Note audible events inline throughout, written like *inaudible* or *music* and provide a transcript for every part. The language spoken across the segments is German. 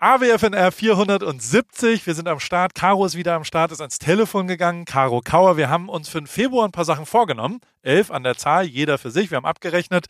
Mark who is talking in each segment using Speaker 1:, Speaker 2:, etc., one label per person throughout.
Speaker 1: AWFNR 470. Wir sind am Start. Caro ist wieder am Start, ist ans Telefon gegangen. Caro Kauer. Wir haben uns für den Februar ein paar Sachen vorgenommen. Elf an der Zahl, jeder für sich. Wir haben abgerechnet.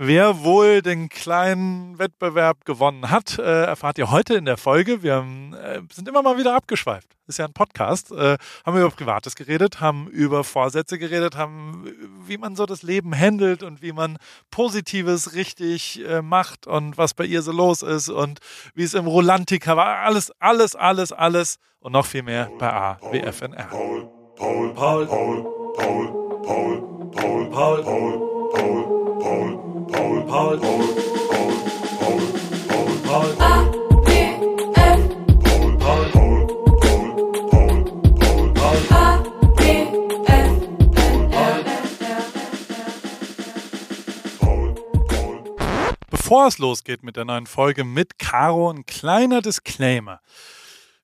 Speaker 1: Wer wohl den kleinen Wettbewerb gewonnen hat, äh, erfahrt ihr heute in der Folge. Wir äh, sind immer mal wieder abgeschweift. Ist ja ein Podcast. Äh, haben über Privates geredet, haben über Vorsätze geredet, haben, wie man so das Leben handelt und wie man Positives richtig äh, macht und was bei ihr so los ist und wie es im Rolantica war. Alles, alles, alles, alles und noch viel mehr bei AWFNR. Paul, Paul, Paul, Paul, Paul, Paul, Paul, Paul, Paul, Paul. Paul, Paul, Paul, Paul, Paul, Paul, Paul, Paul. A, B, F. Paul, Paul, Paul, Paul, Paul, Paul, Paul. A, B, F, Paul, Paul. Bevor es losgeht mit der neuen Folge mit Caro, ein kleiner Disclaimer.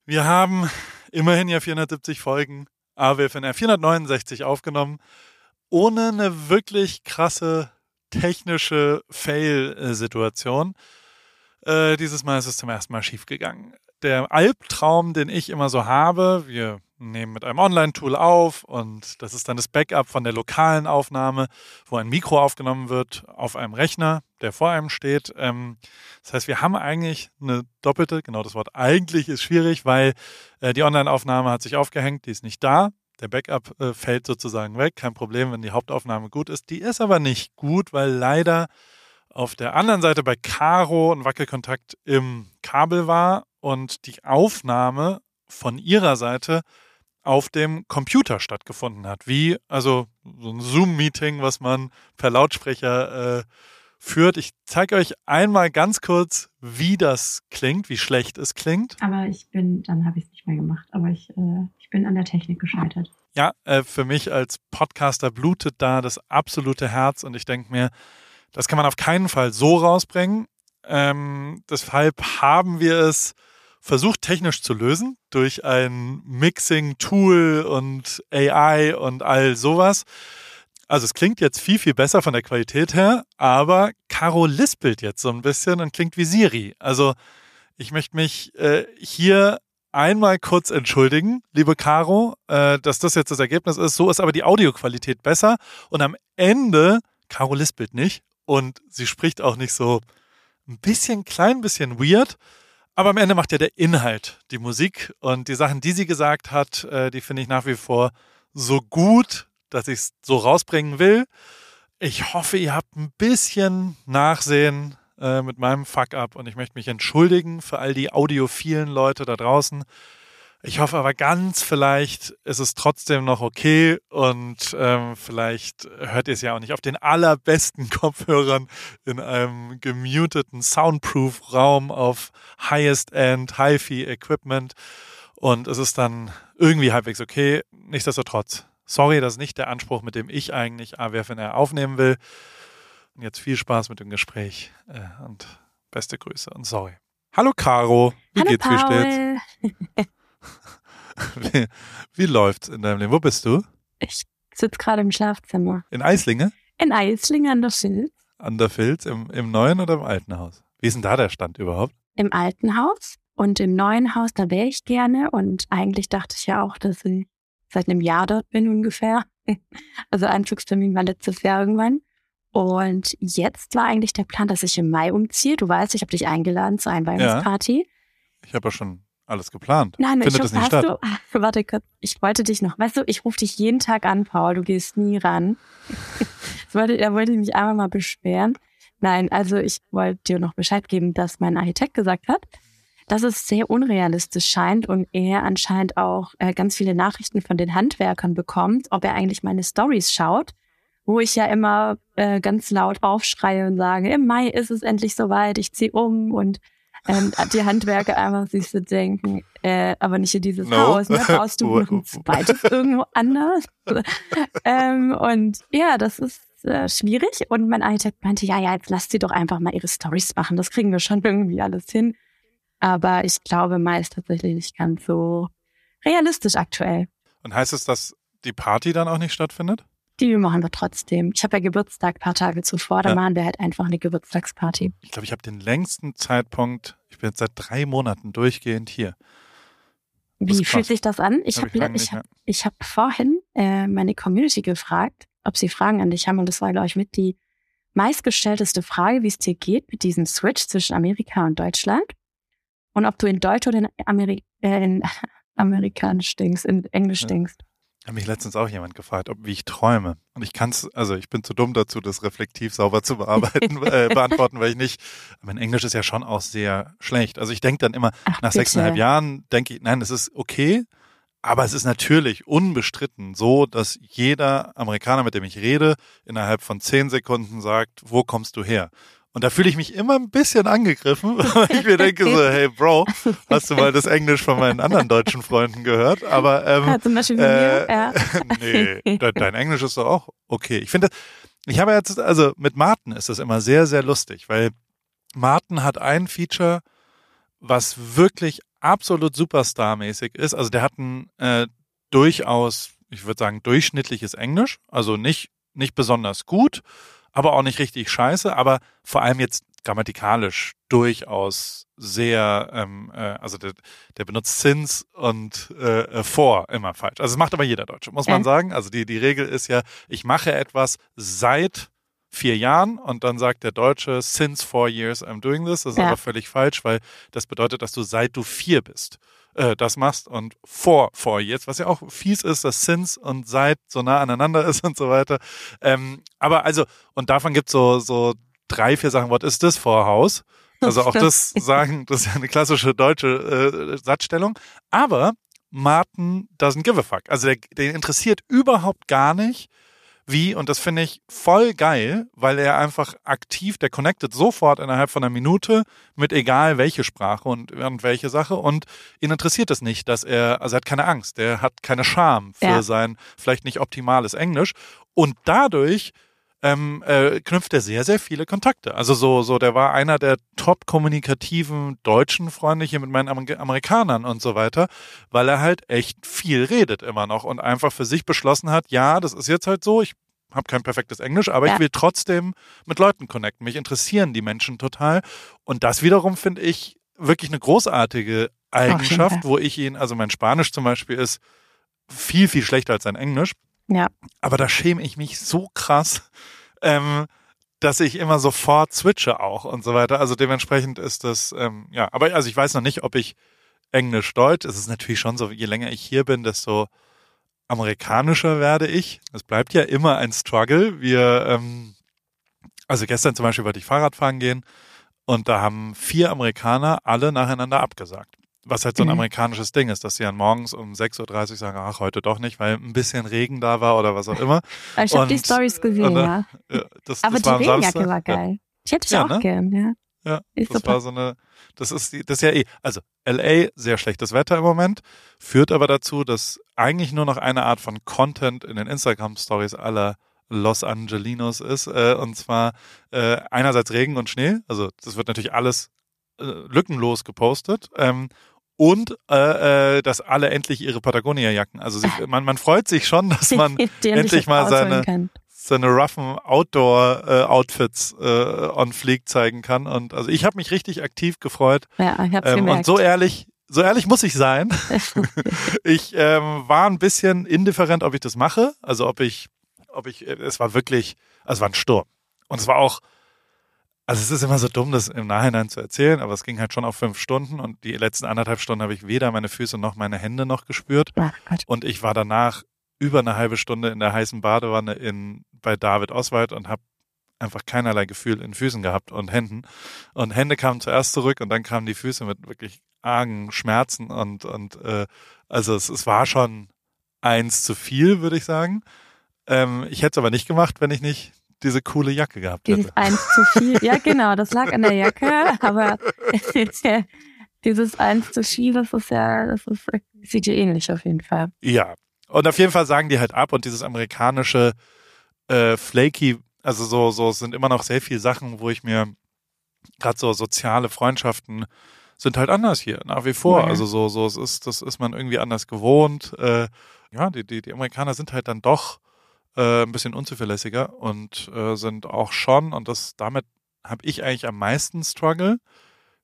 Speaker 1: Wir haben immerhin ja 470 Folgen AWFNR 469 aufgenommen, ohne eine wirklich krasse technische Fail-Situation. Äh, dieses Mal ist es zum ersten Mal schiefgegangen. Der Albtraum, den ich immer so habe, wir nehmen mit einem Online-Tool auf und das ist dann das Backup von der lokalen Aufnahme, wo ein Mikro aufgenommen wird auf einem Rechner, der vor einem steht. Ähm, das heißt, wir haben eigentlich eine doppelte, genau das Wort eigentlich ist schwierig, weil äh, die Online-Aufnahme hat sich aufgehängt, die ist nicht da. Der Backup äh, fällt sozusagen weg, kein Problem, wenn die Hauptaufnahme gut ist. Die ist aber nicht gut, weil leider auf der anderen Seite bei Caro ein Wackelkontakt im Kabel war und die Aufnahme von ihrer Seite auf dem Computer stattgefunden hat. Wie, also so ein Zoom-Meeting, was man per Lautsprecher äh, führt. Ich zeige euch einmal ganz kurz, wie das klingt, wie schlecht es klingt.
Speaker 2: Aber ich bin, dann habe ich es nicht mehr gemacht, aber ich, äh, ich bin an der Technik gescheitert.
Speaker 1: Ja, äh, für mich als Podcaster blutet da das absolute Herz und ich denke mir, das kann man auf keinen Fall so rausbringen. Ähm, deshalb haben wir es versucht technisch zu lösen durch ein Mixing-Tool und AI und all sowas. Also es klingt jetzt viel, viel besser von der Qualität her, aber Caro lispelt jetzt so ein bisschen und klingt wie Siri. Also ich möchte mich äh, hier einmal kurz entschuldigen, liebe Caro, äh, dass das jetzt das Ergebnis ist. So ist aber die Audioqualität besser. Und am Ende, Caro lispelt nicht und sie spricht auch nicht so ein bisschen klein, bisschen weird. Aber am Ende macht ja der Inhalt die Musik und die Sachen, die sie gesagt hat, äh, die finde ich nach wie vor so gut, dass ich es so rausbringen will. Ich hoffe, ihr habt ein bisschen Nachsehen äh, mit meinem Fuck-up und ich möchte mich entschuldigen für all die audiophilen Leute da draußen. Ich hoffe aber ganz vielleicht ist es trotzdem noch okay und ähm, vielleicht hört ihr es ja auch nicht auf den allerbesten *laughs* Kopfhörern in einem gemuteten Soundproof-Raum auf Highest-End, Hi-Fi-Equipment und es ist dann irgendwie halbwegs okay. Nichtsdestotrotz Sorry, das ist nicht der Anspruch, mit dem ich eigentlich AWFNR aufnehmen will. Und jetzt viel Spaß mit dem Gespräch äh, und beste Grüße und sorry. Hallo Caro,
Speaker 2: wie Hallo geht's, Paul. wie steht's? *laughs*
Speaker 1: wie, wie läuft's in deinem Leben? Wo bist du?
Speaker 2: Ich sitze gerade im Schlafzimmer.
Speaker 1: In Eislinge?
Speaker 2: In Eislinge an der Filz.
Speaker 1: An der Filz, im, im neuen oder im alten Haus? Wie ist denn da der Stand überhaupt?
Speaker 2: Im alten Haus und im neuen Haus, da wäre ich gerne und eigentlich dachte ich ja auch, dass ich seit einem Jahr dort bin ungefähr. *laughs* Also Einflugstermin war letztes Jahr irgendwann. Und jetzt war eigentlich der Plan, dass ich im Mai umziehe. Du weißt, ich habe dich eingeladen zur Einweihungsparty. Ja,
Speaker 1: ich habe ja schon alles geplant.
Speaker 2: Nein,
Speaker 1: Findet
Speaker 2: ich
Speaker 1: das nicht statt?
Speaker 2: Du, *laughs* warte kurz, ich wollte dich noch, weißt du, ich rufe dich jeden Tag an, Paul, du gehst nie ran. *laughs* wollte, er wollte mich einmal mal beschweren. Nein, also ich wollte dir noch Bescheid geben, dass mein Architekt gesagt hat, dass es sehr unrealistisch scheint und er anscheinend auch äh, ganz viele Nachrichten von den Handwerkern bekommt, ob er eigentlich meine Stories schaut, wo ich ja immer äh, ganz laut aufschreie und sage, im Mai ist es endlich soweit, ich ziehe um und ähm, die Handwerker *laughs* einfach sich so denken, äh, aber nicht in dieses no. Haus, ne? Brauchst du *laughs* noch ein zweites irgendwo anders? *laughs* ähm, und ja, das ist äh, schwierig. Und mein Architekt meinte, ja, ja, jetzt lasst sie doch einfach mal ihre Stories machen. Das kriegen wir schon irgendwie alles hin. Aber ich glaube, Mai ist tatsächlich nicht ganz so realistisch aktuell.
Speaker 1: Und heißt es, dass die Party dann auch nicht stattfindet?
Speaker 2: Die machen wir trotzdem. Ich habe ja Geburtstag ein paar Tage zuvor, da ja. machen wir halt einfach eine Geburtstagsparty.
Speaker 1: Ich glaube, ich habe den längsten Zeitpunkt, Ich bin jetzt seit drei Monaten durchgehend hier.
Speaker 2: Wie fühlt sich das an? Ich
Speaker 1: Hab
Speaker 2: habe
Speaker 1: ich
Speaker 2: hab, ich hab vorhin äh, meine Community gefragt, ob sie Fragen an dich haben. Und das war, glaube ich, mit die meistgestellteste Frage, wie es dir geht mit diesem Switch zwischen Amerika und Deutschland. Und ob du in Deutsch oder in, Ameri äh, in *laughs* Amerikanisch stinkst, in Englisch
Speaker 1: Ja.
Speaker 2: stinkst.
Speaker 1: Hat mich letztens auch jemand gefragt, ob wie ich träume. Und ich kann es, also ich bin zu dumm dazu, das reflektiv sauber zu bearbeiten, *laughs* äh, beantworten, weil ich nicht. Mein Englisch ist ja schon auch sehr schlecht. Also ich denke dann immer,
Speaker 2: Ach,
Speaker 1: nach
Speaker 2: bitte.
Speaker 1: sechseinhalb Jahren denke ich, nein, es ist okay. Aber es ist natürlich unbestritten so, dass jeder Amerikaner, mit dem ich rede, innerhalb von zehn Sekunden sagt, wo kommst du her? Und da fühle ich mich immer ein bisschen angegriffen, *laughs* weil ich mir denke so, hey Bro, hast du mal das Englisch von meinen anderen deutschen Freunden gehört? Aber ähm,
Speaker 2: Ja, zum Beispiel mir, ja.
Speaker 1: nee, de dein Englisch ist doch auch okay. Ich finde, ich habe jetzt, also mit Martin ist das immer sehr, sehr lustig, weil Martin hat ein Feature, was wirklich absolut Superstar-mäßig ist. Also der hat ein äh, durchaus, ich würde sagen, durchschnittliches Englisch, also nicht, nicht besonders gut, aber auch nicht richtig scheiße, aber vor allem jetzt grammatikalisch durchaus sehr, ähm, äh, also der, der benutzt since und äh, äh, for immer falsch. Also das macht aber jeder Deutsche, muss man
Speaker 2: Ja.
Speaker 1: sagen. Also die, die Regel ist ja, ich mache etwas seit vier Jahren und dann sagt der Deutsche, since four years I'm doing this. Das ist
Speaker 2: Ja.
Speaker 1: aber völlig falsch, weil das bedeutet, dass du seit du vier bist äh, das machst und for four years, was ja auch fies ist, dass since und seit so nah aneinander ist und so weiter. Ähm, aber also, und davon gibt so so drei, vier Sachen, what is this for house? Also auch *laughs* das sagen, das ist ja eine klassische deutsche äh, Satzstellung. Aber Martin doesn't give a fuck. Also der, den interessiert überhaupt gar nicht, wie, und das finde ich voll geil, weil er einfach aktiv, der connectet sofort innerhalb von einer Minute mit egal welche Sprache und, und welche Sache und ihn interessiert es nicht, dass er, also er hat keine Angst, der hat keine Scham für
Speaker 2: Ja.
Speaker 1: sein vielleicht nicht optimales Englisch und dadurch ähm, äh, knüpft er sehr, sehr viele Kontakte. Also so, so, der war einer der top kommunikativen deutschen Freunde hier mit meinen Amer Amerikanern und so weiter, weil er halt echt viel redet immer noch und einfach für sich beschlossen hat, ja, das ist jetzt halt so, ich habe kein perfektes Englisch, aber
Speaker 2: Ja.
Speaker 1: ich will trotzdem mit Leuten connecten. Mich interessieren die Menschen total. Und das wiederum finde ich wirklich eine großartige Eigenschaft, wo ich ihn, also mein Spanisch zum Beispiel ist viel, viel schlechter als sein Englisch.
Speaker 2: Ja.
Speaker 1: Aber da schäme ich mich so krass, ähm, dass ich immer sofort switche auch und so weiter. Also dementsprechend ist das, ähm, ja, aber also ich weiß noch nicht, ob ich Englisch-Deutsch, es ist natürlich schon so, je länger ich hier bin, desto amerikanischer werde ich. Es bleibt ja immer ein Struggle. Wir, ähm, also gestern zum Beispiel wollte ich Fahrrad fahren gehen und da haben vier Amerikaner alle nacheinander abgesagt. Was halt so ein
Speaker 2: Mhm.
Speaker 1: amerikanisches Ding ist, dass sie dann morgens um 6.30 Uhr sagen, ach, heute doch nicht, weil ein bisschen Regen da war oder was auch immer. *laughs*
Speaker 2: Ich habe die Stories gesehen,
Speaker 1: und,
Speaker 2: ja.
Speaker 1: Ja, das,
Speaker 2: Aber
Speaker 1: das
Speaker 2: die Regenjacke
Speaker 1: Samstag.
Speaker 2: war geil. Ich hätte ich
Speaker 1: Ja,
Speaker 2: auch
Speaker 1: ne?
Speaker 2: gern, ja.
Speaker 1: Ja,
Speaker 2: Ist
Speaker 1: das
Speaker 2: super.
Speaker 1: war so eine, das ist die, das ist ja eh, also LA, sehr schlechtes Wetter im Moment, führt aber dazu, dass eigentlich nur noch eine Art von Content in den Instagram-Stories aller Los Angelinos ist, äh, und zwar äh, einerseits Regen und Schnee, also das wird natürlich alles äh, lückenlos gepostet, ähm, und äh, äh, dass alle endlich ihre Patagonia-Jacken, also sie, *laughs* man, man freut sich schon, dass man *laughs* endlich mal seine- seine roughen Outdoor-Outfits äh, on Fleek zeigen kann. Und also ich habe mich richtig aktiv gefreut.
Speaker 2: Ja, ich hab's
Speaker 1: Ähm, und so ehrlich, so ehrlich muss ich sein. *laughs* Ich ähm, war ein bisschen indifferent, ob ich das mache. Also ob ich, ob ich, äh, es war wirklich, also es war ein Sturm. Und es war auch, also es ist immer so dumm, das im Nachhinein zu erzählen, aber es ging halt schon auf fünf Stunden und die letzten anderthalb Stunden habe ich weder meine Füße noch meine Hände noch gespürt.
Speaker 2: Gott.
Speaker 1: Und ich war danach über eine halbe Stunde in der heißen Badewanne in, bei David Oswald und habe einfach keinerlei Gefühl in Füßen gehabt und Händen. Und Hände kamen zuerst zurück und dann kamen die Füße mit wirklich argen Schmerzen und, und äh, also es, es war schon eins zu viel, würde ich sagen. Ähm, ich hätte es aber nicht gemacht, wenn ich nicht diese coole Jacke gehabt hätte.
Speaker 2: Dieses eins zu *laughs* viel. Ja, genau, das lag an der Jacke, aber *laughs* dieses eins zu viel, das ist ja, das ist sieht dir ähnlich auf jeden Fall.
Speaker 1: Ja. Und auf jeden Fall sagen die halt ab und dieses amerikanische äh, flaky, also so, so es sind immer noch sehr viele Sachen, wo ich mir gerade so soziale Freundschaften sind halt anders hier, nach wie vor.
Speaker 2: Ja.
Speaker 1: Also so, so, es ist, das ist man irgendwie anders gewohnt. Äh, ja, die, die, die Amerikaner sind halt dann doch äh, ein bisschen unzuverlässiger und äh, sind auch schon, und das damit habe ich eigentlich am meisten Struggle,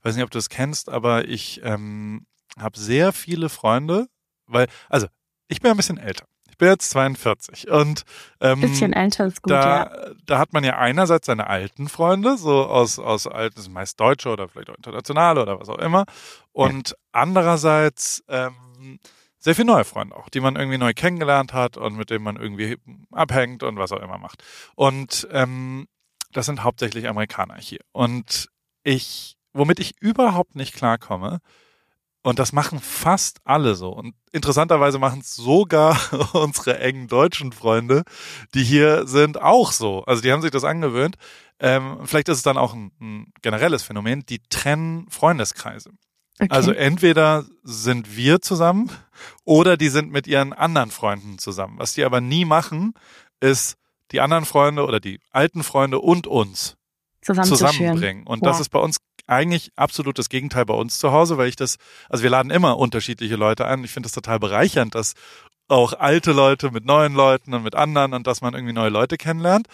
Speaker 1: weiß nicht, ob du das kennst, aber ich ähm, habe sehr viele Freunde, weil, also ich bin ein bisschen älter. Ich bin jetzt 42 und ähm,
Speaker 2: bisschen älter ist gut,
Speaker 1: da,
Speaker 2: ja.
Speaker 1: da hat man ja einerseits seine alten Freunde, so aus, aus alten, meist Deutsche oder vielleicht auch internationale oder was auch immer. Und ja. andererseits ähm, sehr viele neue Freunde auch, die man irgendwie neu kennengelernt hat und mit denen man irgendwie abhängt und was auch immer macht. Und ähm, das sind hauptsächlich Amerikaner hier. Und ich, womit ich überhaupt nicht klarkomme, und das machen fast alle so. Und interessanterweise machen es sogar *laughs* unsere engen deutschen Freunde, die hier sind, auch so. Also die haben sich das angewöhnt. Ähm, vielleicht ist es dann auch ein, ein generelles Phänomen. Die trennen Freundeskreise. Okay. Also entweder sind wir zusammen oder die sind mit ihren anderen Freunden zusammen. Was die aber nie machen, ist die anderen Freunde oder die alten Freunde und uns zusammenbringen. Und wow. das ist bei uns eigentlich absolut das Gegenteil bei uns zu Hause, weil ich das, also wir laden immer unterschiedliche Leute ein. Ich finde das total bereichernd, dass auch alte Leute mit neuen Leuten und mit anderen und dass man irgendwie neue Leute kennenlernt.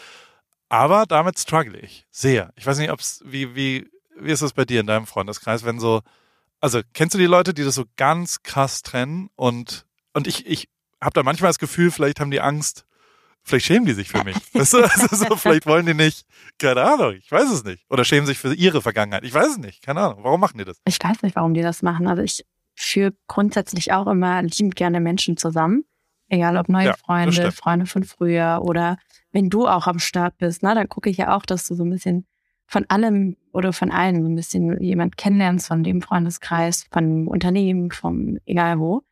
Speaker 1: Aber damit struggle ich sehr. Ich weiß nicht, ob's, wie, wie, wie ist es bei dir in deinem Freundeskreis, wenn so, also kennst du die Leute, die das so ganz krass trennen und, und ich, ich habe da manchmal das Gefühl, vielleicht haben die Angst, Vielleicht schämen die sich für mich. *laughs* Weißt du? also so, vielleicht wollen die nicht, keine Ahnung, ich weiß es nicht. Oder schämen sich für ihre Vergangenheit. Ich weiß es nicht, keine Ahnung. Warum machen die das?
Speaker 2: Ich weiß nicht, warum die das machen. Also ich führe grundsätzlich auch immer liebend gerne Menschen zusammen. Egal ob neue ja, Freunde, Freunde von früher oder wenn du auch am Start bist, ne, dann gucke ich ja auch, dass du so ein bisschen von allem oder von allen so ein bisschen jemand kennenlernst, von dem Freundeskreis, von Unternehmen, vom egal wo.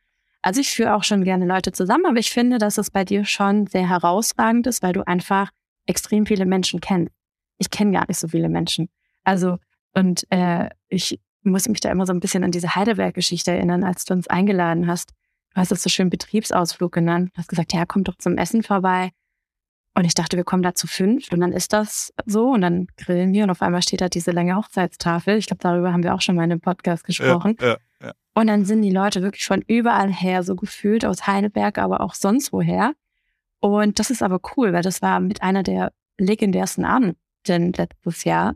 Speaker 2: Also ich führe auch schon gerne Leute zusammen, aber ich finde, dass es bei dir schon sehr herausragend ist, weil du einfach extrem viele Menschen kennst. Ich kenne gar nicht so viele Menschen. Also, und äh, ich muss mich da immer so ein bisschen an diese Heidelberg-Geschichte erinnern, als du uns eingeladen hast. Du hast es so schön Betriebsausflug genannt. Du hast gesagt, ja, komm doch zum Essen vorbei. Und ich dachte, wir kommen da zu fünf und dann ist das so und dann grillen wir und auf einmal steht da diese lange Hochzeitstafel. Ich glaube, darüber haben wir auch schon mal in einem Podcast gesprochen. Ja, ja. Und dann sind die Leute wirklich von überall her, so gefühlt aus Heidelberg, aber auch sonst woher. Und das ist aber cool, weil das war mit einer der legendärsten Abenden letztes Jahr.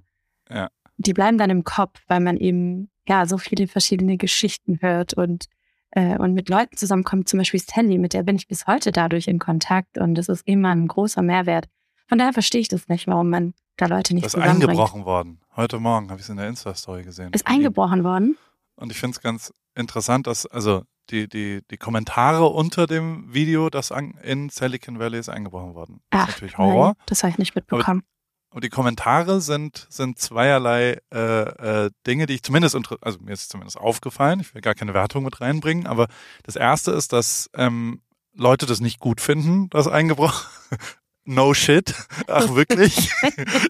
Speaker 2: Ja. Die bleiben dann im Kopf, weil man eben ja so viele verschiedene Geschichten hört und äh, und mit Leuten zusammenkommt, zum Beispiel Sally, mit der bin ich bis heute dadurch in Kontakt und das ist immer ein großer Mehrwert. Von daher verstehe ich das nicht, warum man da Leute nicht
Speaker 1: Das ist eingebrochen worden. Heute Morgen habe ich es in der Insta-Story gesehen.
Speaker 2: Ist eingebrochen worden?
Speaker 1: Und ich finde es ganz interessant, dass, also die, die, die Kommentare unter dem Video, das an, in Silicon Valley ist eingebrochen worden. Das
Speaker 2: Ach, ist natürlich Horror. Nein, das habe ich nicht mitbekommen.
Speaker 1: Aber, die Kommentare sind, sind zweierlei äh, äh, Dinge, die ich zumindest, also mir ist zumindest aufgefallen, ich will gar keine Wertung mit reinbringen, aber das erste ist, dass ähm, Leute das nicht gut finden, das eingebrochen, No shit. Ach, *laughs* wirklich?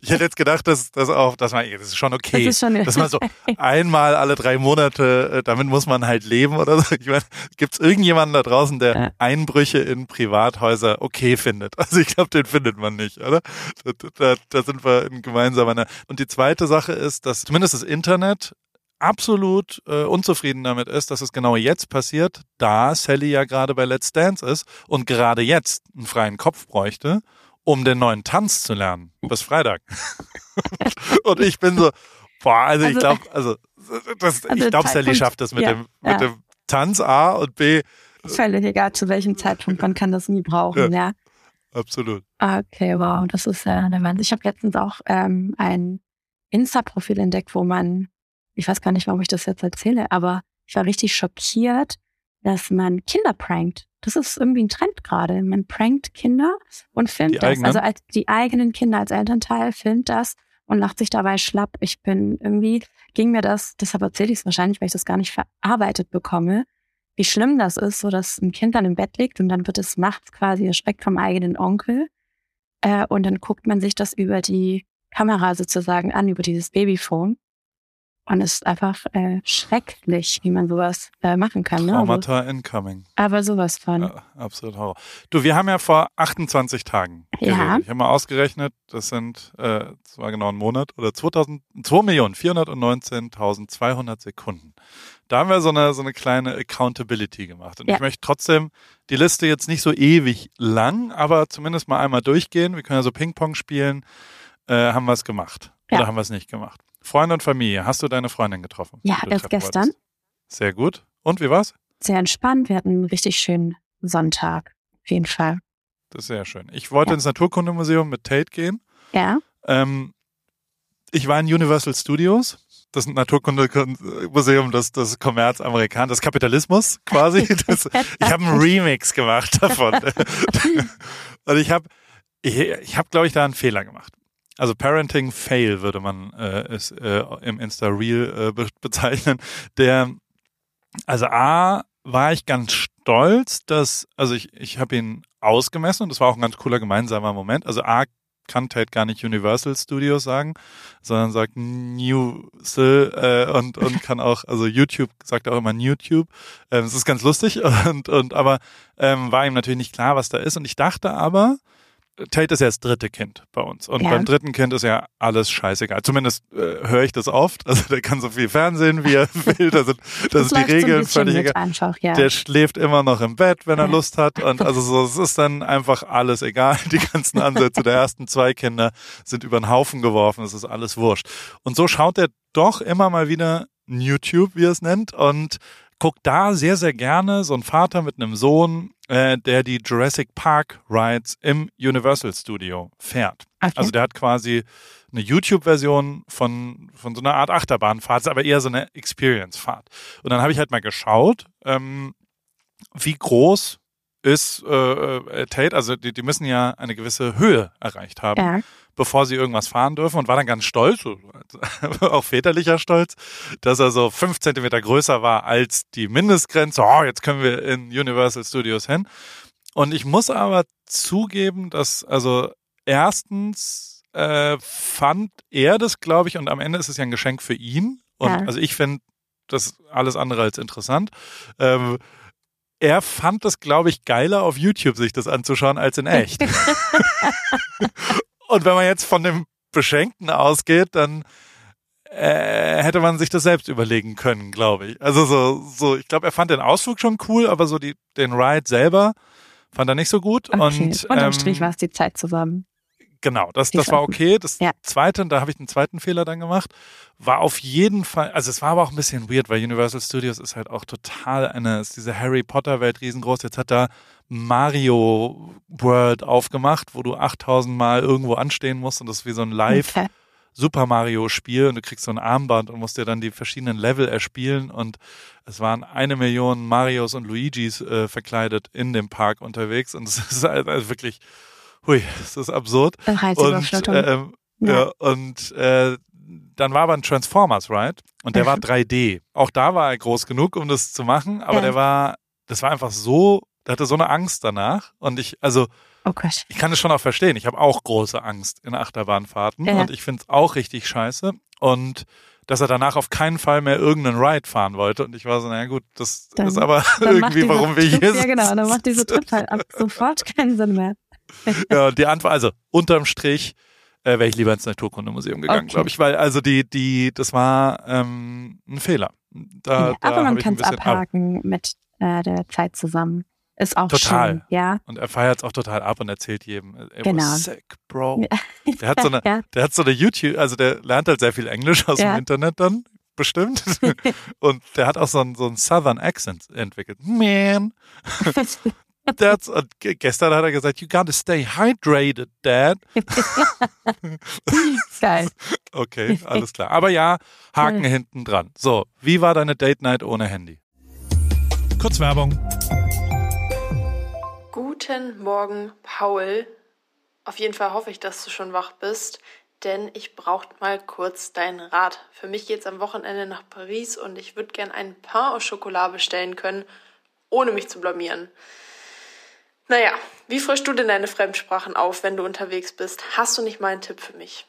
Speaker 1: ich hätte jetzt gedacht, dass das auch, dass man, das ist schon okay. Das ist schon, dass man so einmal alle drei Monate, äh, damit muss man halt leben oder so. Ich meine, gibt es irgendjemanden da draußen, der. Einbrüche in Privathäuser okay findet? Also ich glaube, den findet man nicht, oder? Da, da, da sind wir in gemeinsamer. Und die zweite Sache ist, dass zumindest das Internet absolut äh, unzufrieden damit ist, dass es genau jetzt passiert, da Sally ja gerade bei Let's Dance ist und gerade jetzt einen freien Kopf bräuchte um den neuen Tanz zu lernen. Bis Freitag. *laughs* und ich bin so, boah, also, also ich glaube, also, das, also ich glaube, Sally schafft das mit, ja, dem, mit ja. dem Tanz A und B.
Speaker 2: Völlig egal, zu welchem Zeitpunkt, man kann das nie brauchen, ja. ja.
Speaker 1: Absolut.
Speaker 2: Okay, wow, das ist ja äh, der Wahnsinn. Ich habe letztens auch ähm, ein Insta-Profil entdeckt, wo man, ich weiß gar nicht, warum ich das jetzt erzähle, aber ich war richtig schockiert, dass man Kinder prankt. Das ist irgendwie ein Trend gerade. Man prankt Kinder und filmt die das. Eigenen? Also als die eigenen Kinder als Elternteil filmt das und lacht sich dabei schlapp. Ich bin irgendwie, ging mir das, deshalb erzähle ich es wahrscheinlich, weil ich das gar nicht verarbeitet bekomme, wie schlimm das ist, so dass ein Kind dann im Bett liegt und dann wird es nachts quasi erschreckt vom eigenen Onkel. Äh, und dann guckt man sich das über die Kamera sozusagen an, über dieses Babyphone. Und es ist einfach äh, schrecklich, wie man sowas äh, machen kann. Ne?
Speaker 1: Traumata also, incoming.
Speaker 2: Aber sowas von.
Speaker 1: Ja, absolut Horror. Du, wir haben ja vor 28 Tagen geredet. Ja. Ich habe mal ausgerechnet, das sind, äh, das war genau ein Monat, oder 2.419.200 Sekunden. Da haben wir so eine, so eine kleine Accountability gemacht. Und ja. ich möchte trotzdem die Liste jetzt nicht so ewig lang, aber zumindest mal einmal durchgehen. Wir können ja so Ping-Pong spielen. Äh, haben wir es gemacht. Oder haben wir es nicht gemacht? Freunde und Familie, hast du deine Freundin getroffen?
Speaker 2: Ja, erst gestern.
Speaker 1: wolltest? Sehr gut. Und wie war's?
Speaker 2: Sehr entspannt. Wir hatten einen richtig schönen Sonntag. Auf jeden Fall.
Speaker 1: Das ist sehr schön. Ich wollte
Speaker 2: Ja.
Speaker 1: ins Naturkundemuseum mit Tate gehen.
Speaker 2: Ja.
Speaker 1: Ähm, ich war in Universal Studios. Das Naturkundemuseum des, des Kommerz Amerikan, des Kapitalismus quasi. *laughs* Das, ich habe einen Remix gemacht davon. *laughs* Und ich habe, ich, ich habe, glaube ich, da einen Fehler gemacht. Also Parenting Fail würde man äh, es äh, im Insta Reel äh, be *laughs* bezeichnen. Der, also A war ich ganz stolz, dass, also ich, ich habe ihn ausgemessen und das war auch ein ganz cooler gemeinsamer Moment. Also A kann Tate gar nicht Universal Studios sagen, sondern sagt Newsel äh, und und *laughs* kann auch, also YouTube sagt auch immer YouTube. Ähm, das ist ganz lustig *laughs* und und aber ähm, war ihm natürlich nicht klar, was da ist und ich dachte aber, Tate ist ja das dritte Kind bei uns. Und
Speaker 2: Ja.
Speaker 1: beim dritten Kind ist ja alles scheißegal. Zumindest äh, höre ich das oft. Also der kann so viel Fernsehen, wie er *laughs* will. Das sind, das sind die
Speaker 2: läuft so
Speaker 1: völlig egal.
Speaker 2: einfach, ja.
Speaker 1: Der schläft immer noch im Bett, wenn er
Speaker 2: Ja.
Speaker 1: Lust hat. Und also so, es ist dann einfach alles egal. Die ganzen *laughs* Ansätze der ersten zwei Kinder sind über den Haufen geworfen. Es ist alles wurscht. Und so schaut er doch immer mal wieder YouTube, wie er es nennt, und guckt da sehr, sehr gerne so ein Vater mit einem Sohn, äh, der die Jurassic Park Rides im Universal Studio fährt.
Speaker 2: okay.
Speaker 1: Also der hat quasi eine YouTube-Version von, von so einer Art Achterbahnfahrt, aber eher so eine Experience-Fahrt. Und dann habe ich halt mal geschaut, ähm, wie groß ist äh, äh, Tate, also die, die müssen ja eine gewisse Höhe erreicht haben,
Speaker 2: ja.
Speaker 1: bevor sie irgendwas fahren dürfen und war dann ganz stolz, *laughs* auch väterlicher Stolz, dass er so fünf Zentimeter größer war als die Mindestgrenze. Oh, jetzt können wir in Universal Studios hin. Und ich muss aber zugeben, dass also erstens äh, fand er das, glaube ich, und am Ende ist es ja ein Geschenk für ihn. Und
Speaker 2: Ja.
Speaker 1: also ich finde das alles andere als interessant. Ähm, er fand das, glaube ich, geiler auf YouTube sich das anzuschauen als in echt. *laughs* und wenn man jetzt von dem Beschenkten ausgeht, dann äh, hätte man sich das selbst überlegen können, glaube ich. Also so, so, ich glaube, er fand den Ausflug schon cool, aber so die, den Ride selber fand er nicht so gut.
Speaker 2: Okay.
Speaker 1: Und
Speaker 2: Unterm
Speaker 1: ähm,
Speaker 2: Strich war es die Zeit zusammen.
Speaker 1: Genau, das, das war okay. Das
Speaker 2: Ja.
Speaker 1: zweite, da habe ich den zweiten Fehler dann gemacht, war auf jeden Fall, also es war aber auch ein bisschen weird, weil Universal Studios ist halt auch total eine, ist diese Harry Potter Welt riesengroß. Jetzt hat da Mario World aufgemacht, wo du 8000 Mal irgendwo anstehen musst und das ist wie so ein Live
Speaker 2: Okay.
Speaker 1: Super Mario Spiel und du kriegst so ein Armband und musst dir dann die verschiedenen Level erspielen und es waren eine Million Marios und Luigis äh, verkleidet in dem Park unterwegs und es *laughs* ist halt also wirklich, hui, das ist absurd. Und,
Speaker 2: Reizüberflutung.
Speaker 1: ähm, ja.
Speaker 2: Ja.
Speaker 1: und äh, dann war aber ein Transformers Ride und der war
Speaker 2: Mhm.
Speaker 1: 3D. Auch da war er groß genug, um das zu machen, aber
Speaker 2: Ja.
Speaker 1: der war, das war einfach so, der hatte so eine Angst danach und ich, also
Speaker 2: oh
Speaker 1: ich kann es schon auch verstehen. Ich habe auch große Angst in Achterbahnfahrten
Speaker 2: Ja.
Speaker 1: und ich finde es auch richtig scheiße. Und dass er danach auf keinen Fall mehr irgendeinen Ride fahren wollte. Und ich war so, naja gut, das
Speaker 2: Dann-
Speaker 1: ist aber *laughs* irgendwie, warum wir hier
Speaker 2: Ja,
Speaker 1: sind.
Speaker 2: genau. Dann macht diese Trip halt ab sofort keinen Sinn mehr. *laughs*
Speaker 1: Ja, die Antwort, also unterm Strich äh, wäre ich lieber ins Naturkundemuseum gegangen,
Speaker 2: Okay.
Speaker 1: glaube ich, weil also die, die, das war ähm, ein Fehler. Da,
Speaker 2: ja,
Speaker 1: da
Speaker 2: aber man kann es
Speaker 1: bisschen ab.
Speaker 2: abhaken mit äh, der Zeit zusammen. Ist auch
Speaker 1: Total.
Speaker 2: schön. Ja.
Speaker 1: Und er feiert es auch total ab und erzählt jedem, er
Speaker 2: Genau.
Speaker 1: was sick, bro. Der hat so eine, *laughs*
Speaker 2: ja.
Speaker 1: Der hat so eine YouTube, also der lernt halt sehr viel Englisch aus
Speaker 2: Ja.
Speaker 1: dem Internet dann, bestimmt. *laughs* und der hat auch so einen, so einen Southern Accent entwickelt. Man. Hat's, und ge- gestern hat er gesagt, you gotta stay hydrated, Dad. *laughs*
Speaker 2: Geil.
Speaker 1: Okay, alles klar. Aber ja, Haken
Speaker 2: Cool.
Speaker 1: hinten dran. So, wie war deine Date Night ohne Handy? Kurz Werbung.
Speaker 3: Guten Morgen, Paul. Auf jeden Fall hoffe ich, dass du schon wach bist, denn ich brauche mal kurz deinen Rat. Für mich geht's am Wochenende nach Paris und ich würde gern ein Pain au Chocolat bestellen können, ohne mich zu blamieren. Naja, wie frischst du denn deine Fremdsprachen auf, wenn du unterwegs bist? Hast du nicht mal einen Tipp für mich?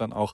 Speaker 1: dann auch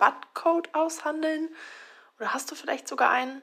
Speaker 3: Rabattcode aushandeln? Oder hast du vielleicht sogar einen?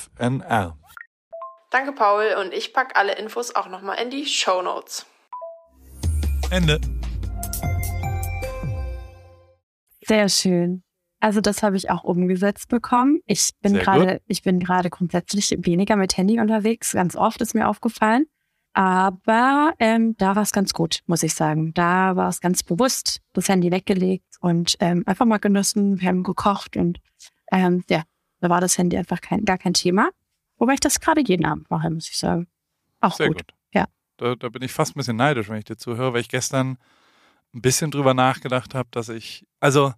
Speaker 3: Danke Paul und ich pack alle Infos auch nochmal in die Show Notes.
Speaker 1: Ende.
Speaker 2: Sehr schön. Also das habe ich auch umgesetzt bekommen. Ich bin gerade, ich bin gerade grundsätzlich weniger mit Handy unterwegs. Ganz oft ist mir aufgefallen. Aber ähm, da war es ganz gut, muss ich sagen. Da war es ganz bewusst, das Handy weggelegt und ähm, einfach mal genossen. Wir haben gekocht und ähm, ja, da war das Handy einfach kein, gar kein Thema. Wobei ich das gerade jeden Abend mache, muss ich sagen. Auch
Speaker 1: Sehr
Speaker 2: gut.
Speaker 1: gut.
Speaker 2: Ja.
Speaker 1: Da, da bin ich fast ein bisschen neidisch, wenn ich dir zuhöre, weil ich gestern ein bisschen drüber nachgedacht habe, dass ich, also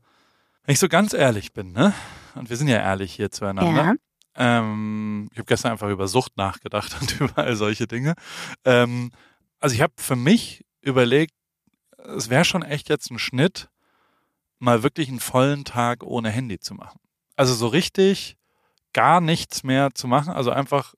Speaker 1: wenn ich so ganz ehrlich bin, ne? Und wir sind ja ehrlich hier zueinander. Ja. Ähm, ich habe gestern einfach über Sucht nachgedacht *laughs* und über all solche Dinge. Ähm, also ich habe für mich überlegt, es wäre schon echt jetzt ein Schnitt, mal wirklich einen vollen Tag ohne Handy zu machen. Also so richtig gar nichts mehr zu machen. Also einfach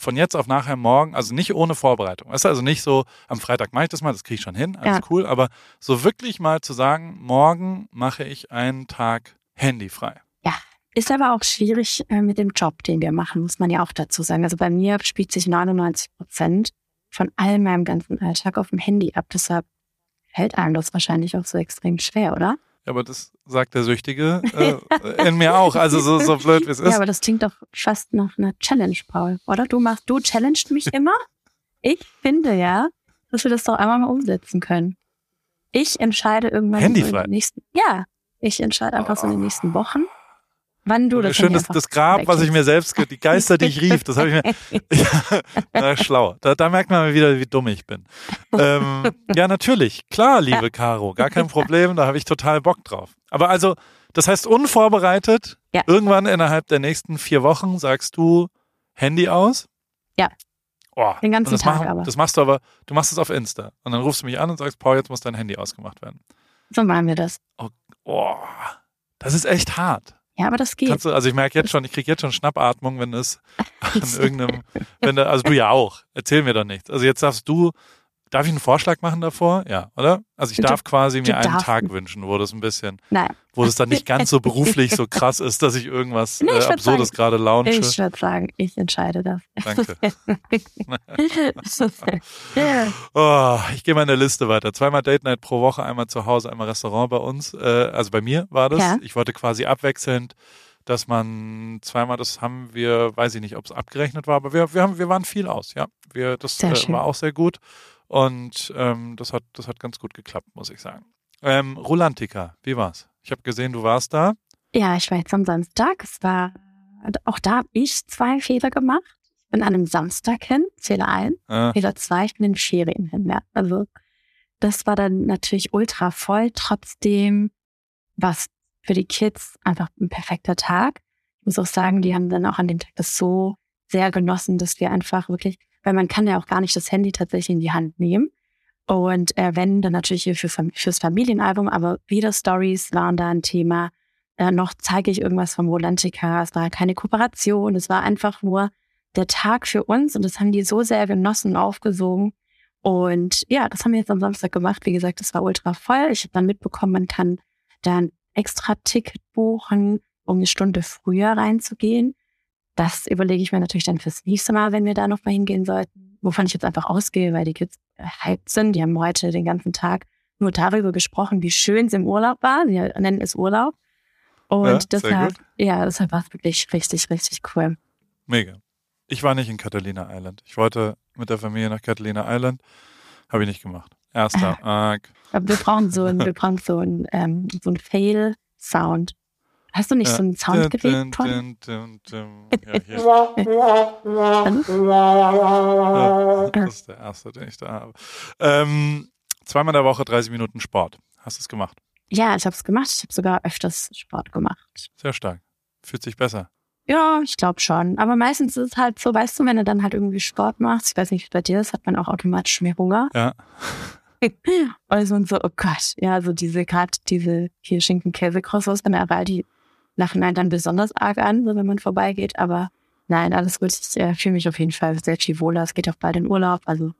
Speaker 1: von jetzt auf nachher morgen, also nicht ohne Vorbereitung. Weißt du, also nicht so, am Freitag mache ich das mal, das kriege ich schon hin, alles ja. cool, aber so wirklich mal zu sagen, morgen mache ich einen Tag handyfrei.
Speaker 2: Ja, ist aber auch schwierig äh, mit dem Job, den wir machen, muss man ja auch dazu sagen. Also bei mir spielt sich 99 Prozent von all meinem ganzen Alltag auf dem Handy ab. Deshalb fällt einem das wahrscheinlich auch so extrem schwer, oder?
Speaker 1: Ja, aber das sagt der Süchtige *laughs* äh, in mir auch. Also so, so blöd wie es *laughs* ist.
Speaker 2: Ja, aber das klingt doch fast nach einer Challenge, Paul, oder? Du machst, du challengest mich immer. Ich finde ja, dass wir das doch einmal mal umsetzen können. Ich entscheide irgendwann
Speaker 1: Handyfrei.
Speaker 2: So in den nächsten, ja, ich entscheide einfach oh. so in den nächsten Wochen, Wann du das
Speaker 1: Schön, das, das Grab, was ich mir selbst, die Geister, die ich *laughs* rief, das habe ich mir. *laughs* ja, na, schlau. Da, da merkt man wieder, wie dumm ich bin. Ähm, ja, natürlich. Klar, liebe. *laughs* Caro, gar kein Problem, da habe ich total Bock drauf. Aber also, das heißt, unvorbereitet, ja. irgendwann innerhalb der nächsten vier Wochen sagst du Handy aus?
Speaker 2: Ja.
Speaker 1: Oh,
Speaker 2: Den ganzen
Speaker 1: das
Speaker 2: Tag
Speaker 1: machen,
Speaker 2: aber.
Speaker 1: Das machst du aber, du machst es auf Insta. Und dann rufst du mich an und sagst, Paul, jetzt muss dein Handy ausgemacht werden.
Speaker 2: So machen wir das.
Speaker 1: Oh, oh das ist echt hart.
Speaker 2: Ja, aber das geht.
Speaker 1: Kannst du, also ich merke jetzt schon, ich kriege jetzt schon Schnappatmung, wenn es *laughs* an irgendeinem, wenn da, also du ja auch. Erzähl mir doch nichts. Also jetzt darfst du Darf ich einen Vorschlag machen davor? Ja, oder? Also ich darf quasi mir einen Tag wünschen, wo das ein bisschen,
Speaker 2: Nein,
Speaker 1: wo es dann nicht ganz so beruflich so *laughs* krass ist, dass ich irgendwas
Speaker 2: Nee, ich
Speaker 1: äh, Absurdes
Speaker 2: sagen,
Speaker 1: gerade launche.
Speaker 2: ich würde sagen, ich entscheide das.
Speaker 1: Danke. *laughs* *laughs* Oh, ich gehe mal in der Liste weiter. Zweimal Date Night pro Woche, einmal zu Hause, einmal Restaurant bei uns. Äh, also bei mir war das.
Speaker 2: Ja.
Speaker 1: Ich wollte quasi abwechselnd, dass man zweimal, das haben wir, weiß ich nicht, ob es abgerechnet war, aber wir, wir, haben, wir waren viel aus, ja. Wir, das äh, war auch sehr gut. Und ähm, das, hat, das hat ganz gut geklappt, muss ich sagen. Ähm, Rulantica, wie war's? Ich habe gesehen, du warst da.
Speaker 2: Ja, ich war jetzt am Samstag. Es war, auch da habe ich zwei Fehler gemacht. Ich bin an einem Samstag hin, Fehler ein.
Speaker 1: Äh,
Speaker 2: Fehler zwei, ich bin in Ferien hin. Ja. Also das war dann natürlich ultra voll. Trotzdem war es für die Kids einfach ein perfekter Tag. Ich muss auch sagen, die haben dann auch an dem Tag das so sehr genossen, dass wir einfach wirklich, weil man kann ja auch gar nicht das Handy tatsächlich in die Hand nehmen. Und äh, wenn, dann natürlich hier für, fürs Familienalbum, aber wieder Stories waren da ein Thema. Äh, noch zeige ich irgendwas vom Volantica. Es war keine Kooperation. Es war einfach nur der Tag für uns und das haben die so sehr genossen und aufgesogen. Und ja, das haben wir jetzt am Samstag gemacht. Wie gesagt, es war ultra voll. Ich habe dann mitbekommen, man kann da ein extra Ticket buchen, um eine Stunde früher reinzugehen. Das überlege ich mir natürlich dann fürs nächste Mal, wenn wir da nochmal hingehen sollten. Wovon ich jetzt einfach ausgehe, weil die Kids hyped sind. Die haben heute den ganzen Tag nur darüber gesprochen, wie schön es im Urlaub war. Sie nennen es Urlaub. Und
Speaker 1: Ja,
Speaker 2: deshalb, ja, deshalb war es wirklich richtig, richtig cool.
Speaker 1: mega. Ich war nicht in Catalina Island. Ich wollte mit der Familie nach Catalina Island. Habe ich nicht gemacht. Erster *laughs* Arg.
Speaker 2: Wir brauchen so ein, wir brauchen so ein, ähm, so ein Fail-Sound. Hast du nicht so ein Soundgerät,
Speaker 1: dun. Ja, das ist der erste, den ich da habe. Ähm, zweimal in der Woche 30 Minuten Sport. Hast du es gemacht?
Speaker 2: Ja, ich habe es gemacht. Ich habe sogar öfters Sport gemacht.
Speaker 1: Sehr stark. Fühlt sich besser.
Speaker 2: Ja, ich glaube schon. Aber meistens ist es halt so, weißt du, wenn du dann halt irgendwie Sport machst, ich weiß nicht, wie es bei dir ist, hat man auch automatisch mehr Hunger.
Speaker 1: Ja. *laughs*
Speaker 2: Also und so, oh Gott, ja, so diese, gerade diese hier Schinken-Käse-Croissants von der Aral, einen dann besonders arg an, so wenn man vorbeigeht. Aber nein, alles gut. Ich äh, fühle mich auf jeden Fall sehr viel wohler. Es geht auch bald in Urlaub. Also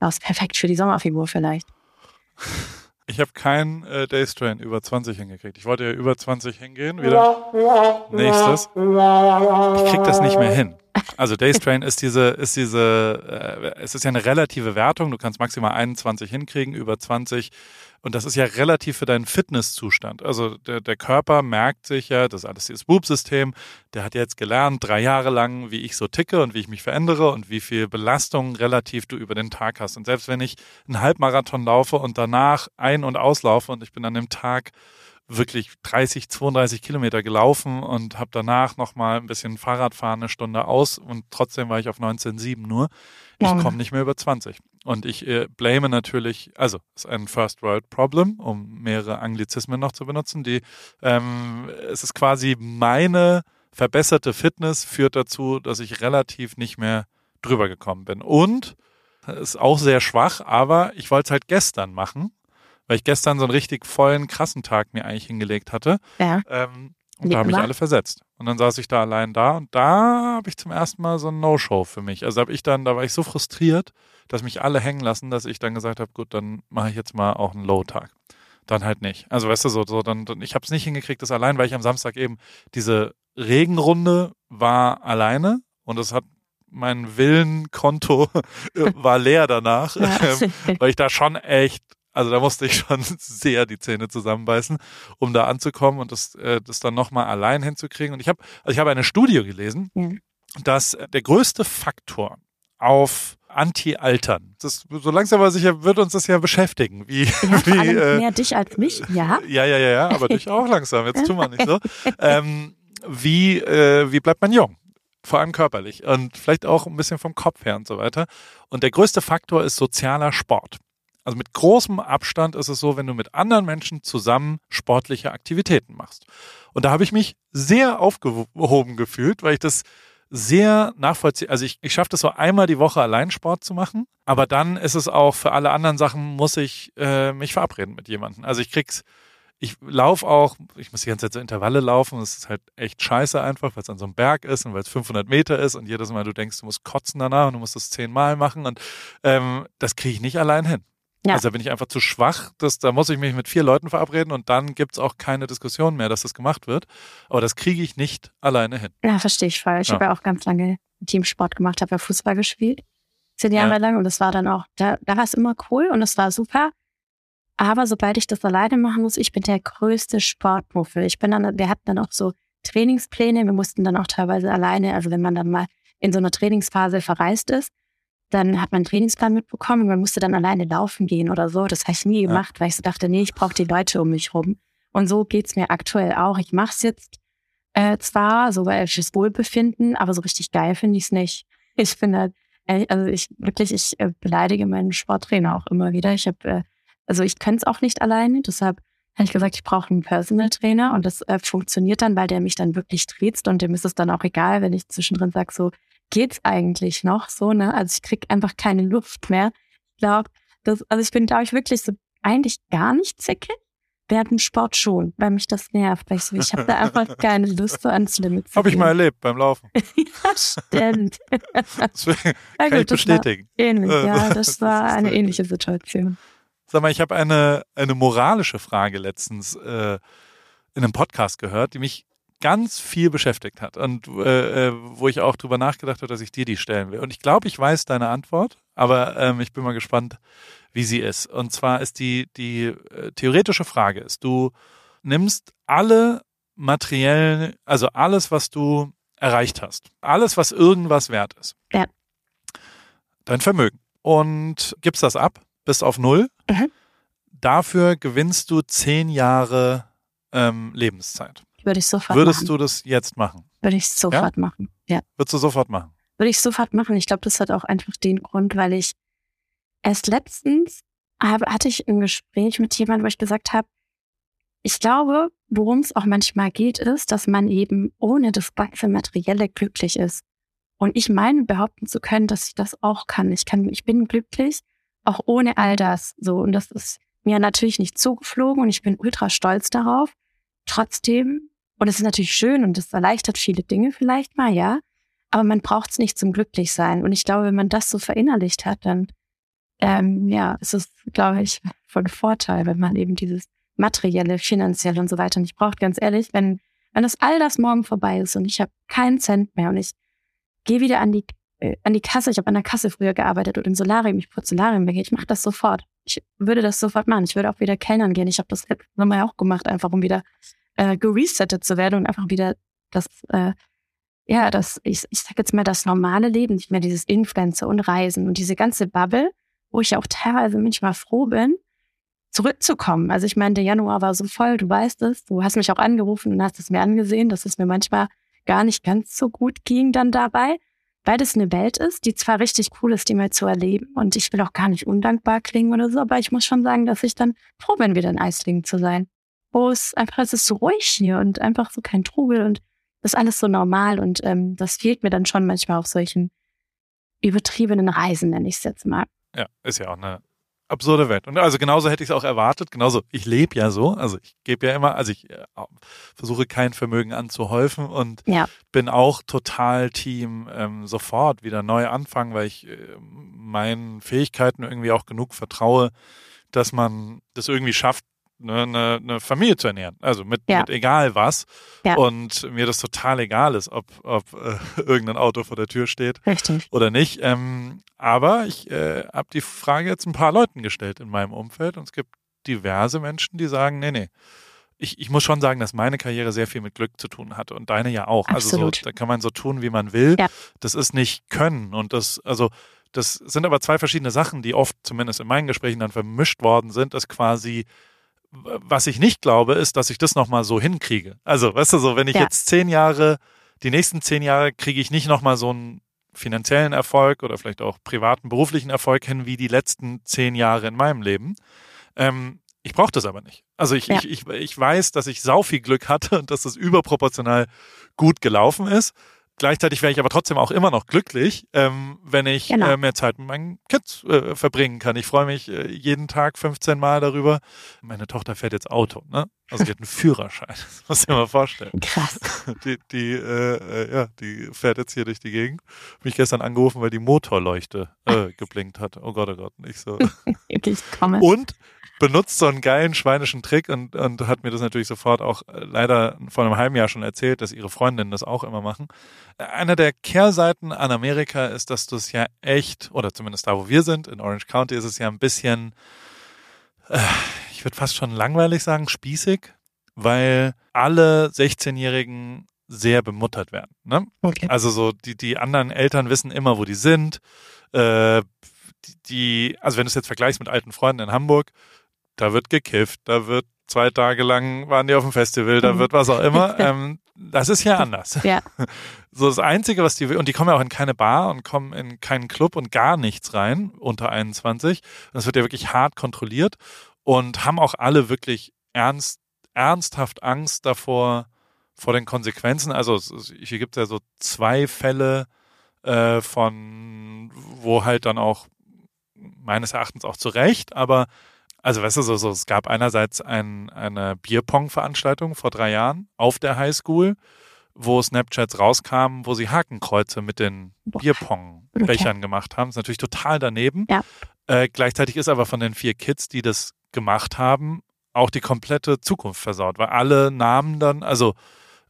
Speaker 2: ja, ist perfekt für die Sommerfigur vielleicht.
Speaker 1: Ich habe keinen äh, Daystrain über 20 hingekriegt. Ich wollte ja über 20 hingehen. Wieder. Nächstes. Ich krieg das nicht mehr hin. Also Daystrain ist diese, ist diese, äh, es ist ja eine relative Wertung. Du kannst maximal 21 hinkriegen, über 20. Und das ist ja relativ für deinen Fitnesszustand. Also der, der Körper merkt sich ja, das ist alles dieses Boop-System, der hat jetzt gelernt, drei Jahre lang, wie ich so ticke und wie ich mich verändere und wie viel Belastung relativ du über den Tag hast. Und selbst wenn ich einen Halbmarathon laufe und danach ein- und auslaufe und ich bin an dem Tag wirklich 30, 32 Kilometer gelaufen und habe danach nochmal ein bisschen Fahrradfahren eine Stunde aus und trotzdem war ich auf 19,7 nur. Ich komme nicht mehr über 20. Und ich äh, blame natürlich, also es ist ein First World Problem, um mehrere Anglizismen noch zu benutzen. Die, ähm, es ist quasi meine verbesserte Fitness führt dazu, dass ich relativ nicht mehr drüber gekommen bin. Und ist auch sehr schwach, aber ich wollte es halt gestern machen, weil ich gestern so einen richtig vollen, krassen Tag mir eigentlich hingelegt hatte.
Speaker 2: Ja.
Speaker 1: Ähm, und da haben mich
Speaker 2: immer.
Speaker 1: alle versetzt. Und dann saß ich da allein da und da habe ich zum ersten Mal so ein No-Show für mich. Also habe ich dann, da war ich so frustriert, dass mich alle hängen lassen, dass ich dann gesagt habe, gut, dann mache ich jetzt mal auch einen Low-Tag. Dann halt nicht. Also weißt du so, so dann, dann ich habe es nicht hingekriegt, das allein, weil ich am Samstag eben diese Regenrunde war alleine und das hat mein Willenkonto *laughs* war leer danach,
Speaker 2: Ja.
Speaker 1: ähm, *laughs* weil ich da schon echt, also da musste ich schon *laughs* sehr die Zähne zusammenbeißen, um da anzukommen und das, äh, das dann nochmal allein hinzukriegen. Und ich habe, also ich habe eine Studie gelesen,
Speaker 2: Ja.
Speaker 1: dass der größte Faktor auf Anti-Altern, das, so langsam aber sicher wird uns das ja beschäftigen, wie, *laughs* wie äh,
Speaker 2: mehr dich als mich. Ja.
Speaker 1: ja, ja, ja, ja, aber dich auch langsam. Jetzt tun wir nicht so. *laughs* Ähm, wie, äh, wie bleibt man jung? Vor allem körperlich und vielleicht auch ein bisschen vom Kopf her und so weiter. Und der größte Faktor ist sozialer Sport. Also mit großem Abstand ist es so, wenn du mit anderen Menschen zusammen sportliche Aktivitäten machst. Und da habe ich mich sehr aufgehoben gefühlt, weil ich das sehr nachvollziehen. Also ich, ich schaffe das so einmal die Woche allein Sport zu machen, aber dann ist es auch für alle anderen Sachen muss ich äh, mich verabreden mit jemandem. Also ich krieg's ich laufe auch, ich muss die ganze Zeit so Intervalle laufen, das ist halt echt scheiße einfach, weil es an so einem Berg ist und weil es 500 Meter ist und jedes Mal du denkst, du musst kotzen danach und du musst das zehnmal machen und ähm, das kriege ich nicht allein hin. Ja. Also da bin ich einfach zu schwach, dass, da muss ich mich mit vier Leuten verabreden und dann gibt's auch keine Diskussion mehr, dass das gemacht wird. Aber das kriege ich nicht alleine hin.
Speaker 2: Ja, verstehe ich voll. Ich ja. habe ja auch ganz lange Teamsport gemacht, habe ja Fußball gespielt, zehn Jahre ja. lang und das war dann auch, da, da war es immer cool und es war super. Aber sobald ich das alleine machen muss, ich bin der größte Sportmuffel. Ich bin dann, wir hatten dann auch so Trainingspläne, wir mussten dann auch teilweise alleine, also wenn man dann mal in so einer Trainingsphase verreist ist, dann hat man einen Trainingsplan mitbekommen und man musste dann alleine laufen gehen oder so. Das habe ich nie gemacht, ja. weil ich so dachte, nee, ich brauche die Leute um mich rum. Und so geht's mir aktuell auch. Ich mache es jetzt äh, zwar, so weil fürs Wohlbefinden, aber so richtig geil finde ich es nicht. Ich finde, äh, also ich wirklich, ich äh, beleidige meinen Sporttrainer auch immer wieder. Ich habe äh, also ich könnte es auch nicht alleine, deshalb habe ich gesagt, ich brauche einen Personal Trainer und das äh, funktioniert dann, weil der mich dann wirklich triezt und dem ist es dann auch egal, wenn ich zwischendrin sage, so geht's eigentlich noch so, ne? Also ich krieg einfach keine Luft mehr. Ich glaube, das, also ich bin, glaube ich, wirklich so eigentlich gar nicht zickig. Während dem Sport schon, weil mich das nervt, weil ich so, ich habe da einfach *laughs* keine Lust so ans Limit zu
Speaker 1: Habe ich mal erlebt beim Laufen. *laughs*
Speaker 2: ja, stimmt. *laughs*
Speaker 1: Deswegen kann gut, ich bestätigen.
Speaker 2: Ähnlich, ja, das war eine ähnliche Situation.
Speaker 1: Sag mal, ich habe eine, eine moralische Frage letztens äh, in einem Podcast gehört, die mich ganz viel beschäftigt hat und äh, äh, wo ich auch drüber nachgedacht habe, dass ich dir die stellen will. Und ich glaube, ich weiß deine Antwort, aber ähm, ich bin mal gespannt, wie sie ist. Und zwar ist die, die äh, theoretische Frage ist, du nimmst alle materiellen, also alles, was du erreicht hast, alles, was irgendwas wert ist.
Speaker 2: Ja.
Speaker 1: Dein Vermögen. Und gibst das ab bist auf Null. Mhm. Dafür gewinnst du zehn Jahre ähm, Lebenszeit.
Speaker 2: Würde ich sofort
Speaker 1: Würdest
Speaker 2: machen.
Speaker 1: du das jetzt machen?
Speaker 2: Würde ich sofort ja? machen, ja.
Speaker 1: Würdest du sofort machen?
Speaker 2: Würde ich sofort machen. Ich glaube, das hat auch einfach den Grund, weil ich erst letztens habe, hatte ich ein Gespräch mit jemandem, wo ich gesagt habe, ich glaube, worum es auch manchmal geht, ist, dass man eben ohne das ganze Materielle glücklich ist. Und ich meine behaupten zu können, dass ich das auch kann. Ich kann, ich bin glücklich, auch ohne all das. So, und das ist mir natürlich nicht zugeflogen und ich bin ultra stolz darauf. Trotzdem, und es ist natürlich schön und es erleichtert viele Dinge vielleicht mal, ja. Aber man braucht es nicht zum Glücklichsein. Und ich glaube, wenn man das so verinnerlicht hat, dann ähm, ja, ist es, glaube ich, von Vorteil, wenn man eben dieses materielle, finanzielle und so weiter nicht braucht. Ganz ehrlich, wenn, wenn das all das morgen vorbei ist und ich habe keinen Cent mehr und ich gehe wieder an die äh, an die Kasse, ich habe an der Kasse früher gearbeitet oder im Solarium, ich Solarium weggehe, ich mache das sofort. Ich würde das sofort machen. Ich würde auch wieder kellnern gehen. Ich habe das letztes Mal auch gemacht, einfach um wieder äh, geresettet zu werden und einfach wieder das, äh, ja, das, ich, ich sag jetzt mal, das normale Leben, nicht mehr dieses Influencer und Reisen und diese ganze Bubble, wo ich auch teilweise manchmal froh bin, zurückzukommen. Also ich meine, der Januar war so voll, du weißt es, du hast mich auch angerufen und hast es mir angesehen, dass es mir manchmal gar nicht ganz so gut ging dann dabei weil das eine Welt ist, die zwar richtig cool ist, die mal zu erleben. Und ich will auch gar nicht undankbar klingen oder so, aber ich muss schon sagen, dass ich dann froh bin, wieder in Eislingen zu sein. Wo es einfach, es ist so ruhig hier und einfach so kein Trubel und das ist alles so normal. Und ähm, das fehlt mir dann schon manchmal auf solchen übertriebenen Reisen, nenne ich es jetzt mal.
Speaker 1: Ja, ist ja auch eine absurde Welt. Und also genauso hätte ich es auch erwartet. Genauso, ich lebe ja so. Also ich gebe ja immer, also ich äh, versuche kein Vermögen anzuhäufen und
Speaker 2: ja.
Speaker 1: bin auch total Team ähm, sofort wieder neu anfangen, weil ich äh, meinen Fähigkeiten irgendwie auch genug vertraue, dass man das irgendwie schafft, eine, eine, eine Familie zu ernähren. Also mit, ja. mit egal was. Ja. Und mir das total egal ist, ob, ob äh, *laughs* irgendein Auto vor der Tür steht
Speaker 2: Richtig.
Speaker 1: oder nicht. Ähm, aber ich äh, habe die Frage jetzt ein paar Leuten gestellt in meinem Umfeld und es gibt diverse Menschen, die sagen, nee, nee. Ich, ich muss schon sagen, dass meine Karriere sehr viel mit Glück zu tun hatte und deine ja auch.
Speaker 2: Absolut.
Speaker 1: Also so, da kann man so tun, wie man will. Ja. Das ist nicht können. Und das, also das sind aber zwei verschiedene Sachen, die oft zumindest in meinen Gesprächen dann vermischt worden sind, dass quasi was ich nicht glaube, ist, dass ich das nochmal so hinkriege. Also, weißt du so, wenn ich ja. jetzt zehn Jahre, die nächsten zehn Jahre kriege ich nicht nochmal so einen finanziellen Erfolg oder vielleicht auch privaten, beruflichen Erfolg hin wie die letzten zehn Jahre in meinem Leben. Ähm, ich brauche das aber nicht. Also ich, ja. ich, ich, ich weiß, dass ich sau viel Glück hatte und dass das überproportional gut gelaufen ist. Gleichzeitig wäre ich aber trotzdem auch immer noch glücklich, ähm, wenn ich genau. äh, mehr Zeit mit meinen Kids äh, verbringen kann. Ich freue mich äh, jeden Tag 15 Mal darüber. Meine Tochter fährt jetzt Auto. Ne? Also die hat einen Führerschein. *laughs* Das musst du dir mal vorstellen.
Speaker 2: Krass. *laughs*
Speaker 1: Die, die, äh, äh, ja, die fährt jetzt hier durch die Gegend. Mich gestern angerufen, weil die Motorleuchte äh, *laughs* geblinkt hat. Oh Gott, oh Gott. Nicht so.
Speaker 2: Ich komme.
Speaker 1: Und benutzt so einen geilen schweinischen Trick und, und hat mir das natürlich sofort auch äh, leider vor einem halben Jahr schon erzählt, dass ihre Freundinnen das auch immer machen. Einer der Kehrseiten an Amerika ist, dass du es ja echt, oder zumindest da, wo wir sind, in Orange County, ist es ja ein bisschen, äh, ich würde fast schon langweilig sagen, spießig, weil alle 16-Jährigen sehr bemuttert werden. Ne?
Speaker 2: Okay.
Speaker 1: Also so die, die anderen Eltern wissen immer, wo die sind. Äh, die, also wenn du es jetzt vergleichst mit alten Freunden in Hamburg, da wird gekifft, da wird zwei Tage lang waren die auf dem Festival, da
Speaker 2: Mhm.
Speaker 1: wird was auch immer. *laughs* Ähm, das ist ja anders.
Speaker 2: Ja. *laughs*
Speaker 1: So das Einzige, was die und die kommen ja auch in keine Bar und kommen in keinen Club und gar nichts rein unter 21. Das wird ja wirklich hart kontrolliert und haben auch alle wirklich ernst, ernsthaft Angst davor vor den Konsequenzen. Also hier gibt es ja so zwei Fälle äh, von, wo halt dann auch meines Erachtens auch zu Recht, aber also weißt du, so, so, es gab einerseits ein, eine Bierpong-Veranstaltung vor drei Jahren auf der Highschool, wo Snapchats rauskamen, wo sie Hakenkreuze mit den. Bierpong-Bechern gemacht haben. ist natürlich total daneben.
Speaker 2: Ja.
Speaker 1: Äh, gleichzeitig ist aber von den vier Kids, die das gemacht haben, auch die komplette Zukunft versaut, weil alle Namen dann, also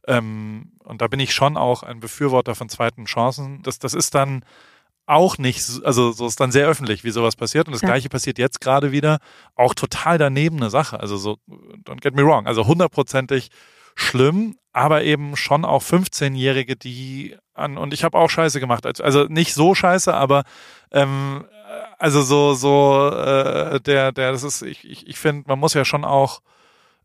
Speaker 1: ähm, und da bin ich schon auch ein Befürworter von zweiten Chancen. Das, das ist dann auch nicht, so- also so ist dann sehr öffentlich, wie sowas passiert. Und das
Speaker 2: Ja.
Speaker 1: gleiche passiert jetzt gerade wieder. Auch total daneben eine Sache. Also so, don't get me wrong. Also hundertprozentig schlimm, aber eben schon auch 15-Jährige, die an, und ich habe auch Scheiße gemacht. Also- Also nicht so scheiße, aber ähm, also so, so, äh, der, der, das ist, ich, ich, ich finde, man muss ja schon auch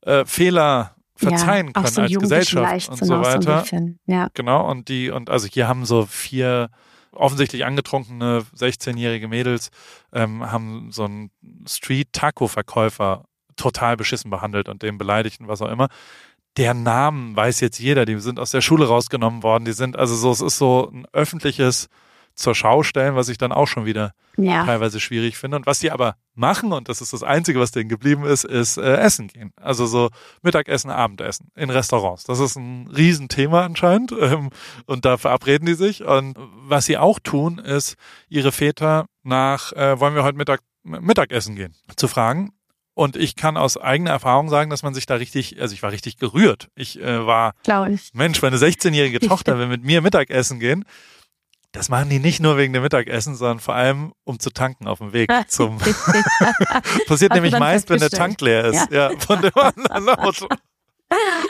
Speaker 1: äh, Fehler verzeihen
Speaker 2: ja,
Speaker 1: können
Speaker 2: so
Speaker 1: als Gesellschaft und so
Speaker 2: So
Speaker 1: weiter.
Speaker 2: bisschen. Ja.
Speaker 1: Genau, und die, und also hier haben so vier offensichtlich angetrunkene 16-jährige Mädels, ähm, haben so einen Street-Taco-Verkäufer total beschissen behandelt und den beleidigt und was auch immer. Der Namen weiß jetzt jeder, die sind aus der Schule rausgenommen worden, die sind, also so, es ist so ein öffentliches zur Schau stellen, was ich dann auch schon wieder
Speaker 2: Ja.
Speaker 1: teilweise schwierig finde. Und was die aber machen, und das ist das Einzige, was denen geblieben ist, ist äh, Essen gehen. Also so Mittagessen, Abendessen in Restaurants. Das ist ein Riesenthema anscheinend. *laughs* Ähm, und da verabreden die sich. Und was sie auch tun, ist, ihre Väter nach, äh, wollen wir heute Mittag Mittagessen gehen, zu fragen. Und ich kann aus eigener Erfahrung sagen, dass man sich da richtig, also ich war richtig gerührt. Ich äh, war
Speaker 2: ich.
Speaker 1: Mensch, meine 16-jährige *laughs* Tochter will mit mir Mittagessen gehen. Das machen die nicht nur wegen dem Mittagessen, sondern vor allem, um zu tanken auf dem Weg zum. *laughs* *laughs* Passiert
Speaker 2: Hast
Speaker 1: nämlich meist, wenn der? Tank leer ist. Ja, von dem anderen Auto.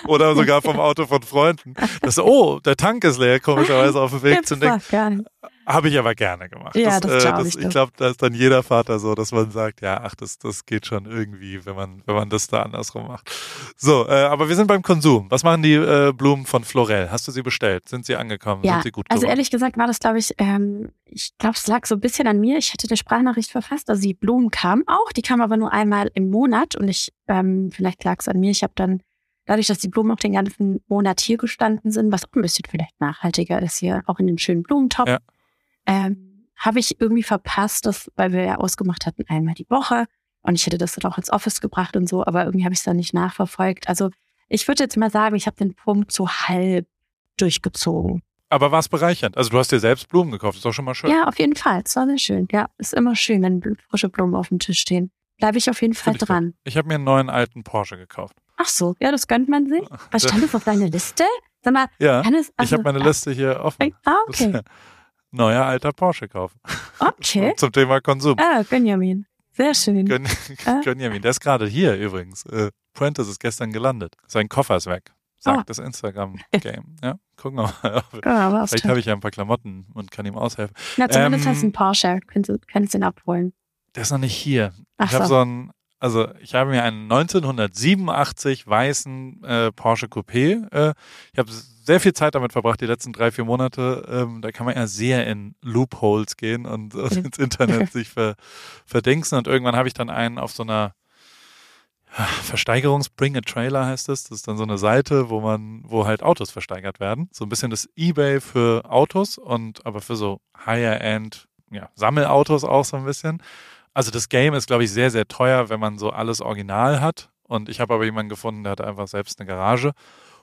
Speaker 1: Oder sogar vom Auto von Freunden. Das, oh, der Tank ist leer, komischerweise auf dem Weg zum Ding. Habe ich aber gerne gemacht.
Speaker 2: Ja, das glaub ich
Speaker 1: ich
Speaker 2: doch.
Speaker 1: glaube, da ist dann jeder Vater so, dass man sagt, ja, ach, das, das geht schon irgendwie, wenn man, wenn man das da andersrum macht. So, äh, aber wir sind beim Konsum. Was machen die äh, Blumen von Florell? Hast du sie bestellt? Sind sie angekommen?
Speaker 2: Ja,
Speaker 1: Sind sie gut
Speaker 2: also
Speaker 1: geworden?
Speaker 2: ehrlich gesagt war das, glaube ich, ähm, ich glaube, es lag so ein bisschen an mir. Ich hatte eine Sprachnachricht verfasst, also die Blumen kamen auch, die kamen aber nur einmal im Monat und ich, ähm, vielleicht lag es an mir, ich habe dann, dadurch, dass die Blumen auch den ganzen Monat hier gestanden sind, was auch ein bisschen vielleicht nachhaltiger ist hier, auch in den schönen Blumentopf,
Speaker 1: Ja.
Speaker 2: Ähm, habe ich irgendwie verpasst, dass, weil wir ja ausgemacht hatten, einmal die Woche und ich hätte das dann auch ins Office gebracht und so, aber irgendwie habe ich es dann nicht nachverfolgt. Also ich würde jetzt mal sagen, ich habe den Punkt so halb durchgezogen.
Speaker 1: aber war es bereichernd? Also du hast dir selbst Blumen gekauft, ist doch schon mal schön.
Speaker 2: Ja, auf jeden Fall. Es war sehr schön. Ja, ist immer schön, wenn frische Blumen auf dem Tisch stehen. Bleibe ich auf jeden Fall
Speaker 1: Find ich
Speaker 2: dran.
Speaker 1: Ich habe mir einen neuen alten Porsche gekauft.
Speaker 2: Ach so, ja, das gönnt man sich. *laughs* Was stand das auf deiner Liste? Sag mal,
Speaker 1: Ja,
Speaker 2: kann es.
Speaker 1: ich
Speaker 2: also-
Speaker 1: habe meine Liste hier offen.
Speaker 2: Ah,
Speaker 1: Das
Speaker 2: okay.
Speaker 1: ist, Neuer alter Porsche kaufen.
Speaker 2: Okay. *laughs*
Speaker 1: Zum Thema Konsum.
Speaker 2: Ah, Benjamin. Sehr schön.
Speaker 1: Gönn,
Speaker 2: Ah. *laughs*
Speaker 1: Gönjamin, der ist gerade hier übrigens. Äh, Prentice ist gestern gelandet. Sein Koffer ist weg. Sagt
Speaker 2: Oh.
Speaker 1: das Instagram-Game. *laughs* Ja, gucken wir mal.
Speaker 2: Ja,
Speaker 1: Vielleicht habe ich ja ein paar Klamotten und kann ihm aushelfen.
Speaker 2: Na, zumindest
Speaker 1: ähm,
Speaker 2: hast du einen Porsche. Kannst du kannst ihn abholen.
Speaker 1: Der ist noch nicht hier.
Speaker 2: Ach
Speaker 1: ich habe
Speaker 2: so.
Speaker 1: so einen, also ich habe mir einen 1987 weißen äh, Porsche Coupé. Äh, ich habe sehr viel Zeit damit verbracht, die letzten drei, vier Monate. Ähm, da kann man ja sehr in Loopholes gehen und, und ins Internet sich ver, verdingsen. Und irgendwann habe ich dann einen auf so einer ja, Versteigerungs Bring a Trailer heißt es. Das ist dann so eine Seite, wo man, wo halt Autos versteigert werden. So ein bisschen das Ebay für Autos und aber für so Higher-End, ja, Sammelautos auch so ein bisschen. Also das Game ist, glaube ich, sehr, sehr teuer, wenn man so alles original hat. Und ich habe aber jemanden gefunden, der hatte einfach selbst eine Garage.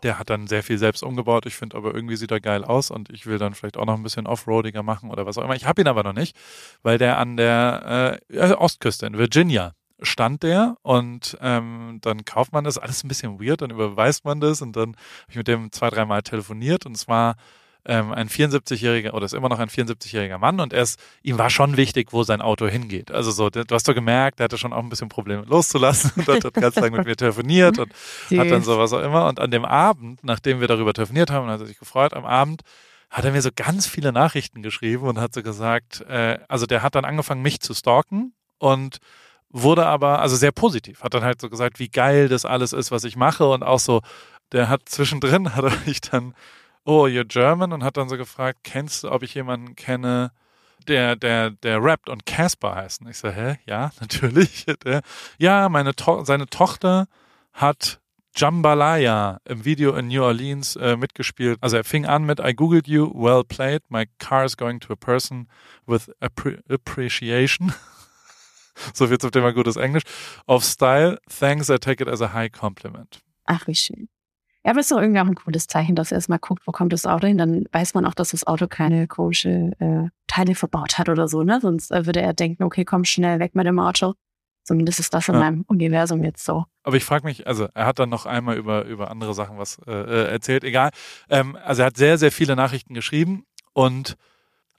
Speaker 1: Der hat dann sehr viel selbst umgebaut. Ich finde aber irgendwie sieht er geil aus und ich will dann vielleicht auch noch ein bisschen Offroadiger machen oder was auch immer. Ich habe ihn aber noch nicht, weil der an der äh, Ostküste in Virginia stand der und ähm, dann kauft man das. Alles ein bisschen weird, dann überweist man das und dann habe ich mit dem zwei, dreimal telefoniert und es war ähm, ein 74-jähriger oder ist immer noch ein 74-jähriger Mann und er ist, ihm war schon wichtig, wo sein Auto hingeht. Also so, du hast doch gemerkt, er hatte schon auch ein bisschen Probleme loszulassen und hat, hat ganz lange mit mir telefoniert und *laughs* hat dann sowas auch immer. Und an dem Abend, nachdem wir darüber telefoniert haben, hat er sich gefreut, am Abend hat er mir so ganz viele Nachrichten geschrieben und hat so gesagt, äh, also der hat dann angefangen, mich zu stalken und wurde aber, also sehr positiv, hat dann halt so gesagt, wie geil das alles ist, was ich mache und auch so, der hat zwischendrin, *laughs* hat er mich dann oh, you're German und hat dann so gefragt, kennst du, ob ich jemanden kenne, der, der, der rappt und Casper heißt. Und ich so, hä? Ja, *laughs* natürlich. Der, ja, meine to seine Tochter hat Jambalaya im Video in New Orleans äh, mitgespielt. Also er fing an mit I googled you, well played, my car is going to a person with appre appreciation. *laughs* so viel zum Thema gutes Englisch. Of style, thanks, I take it as a high compliment.
Speaker 2: Ach, wie schön. Ja, aber es ist doch irgendwie auch ein cooles Zeichen, dass er erstmal guckt, wo kommt das Auto hin. Dann weiß man auch, dass das Auto keine komische äh, Teile verbaut hat oder so, ne? Sonst äh, würde er denken, okay, komm schnell weg mit dem Auto. Zumindest ist das in ja. meinem Universum jetzt so.
Speaker 1: Aber ich frage mich, also er hat dann noch einmal über, über andere Sachen was äh, äh, erzählt, egal. Ähm, also er hat sehr, sehr viele Nachrichten geschrieben und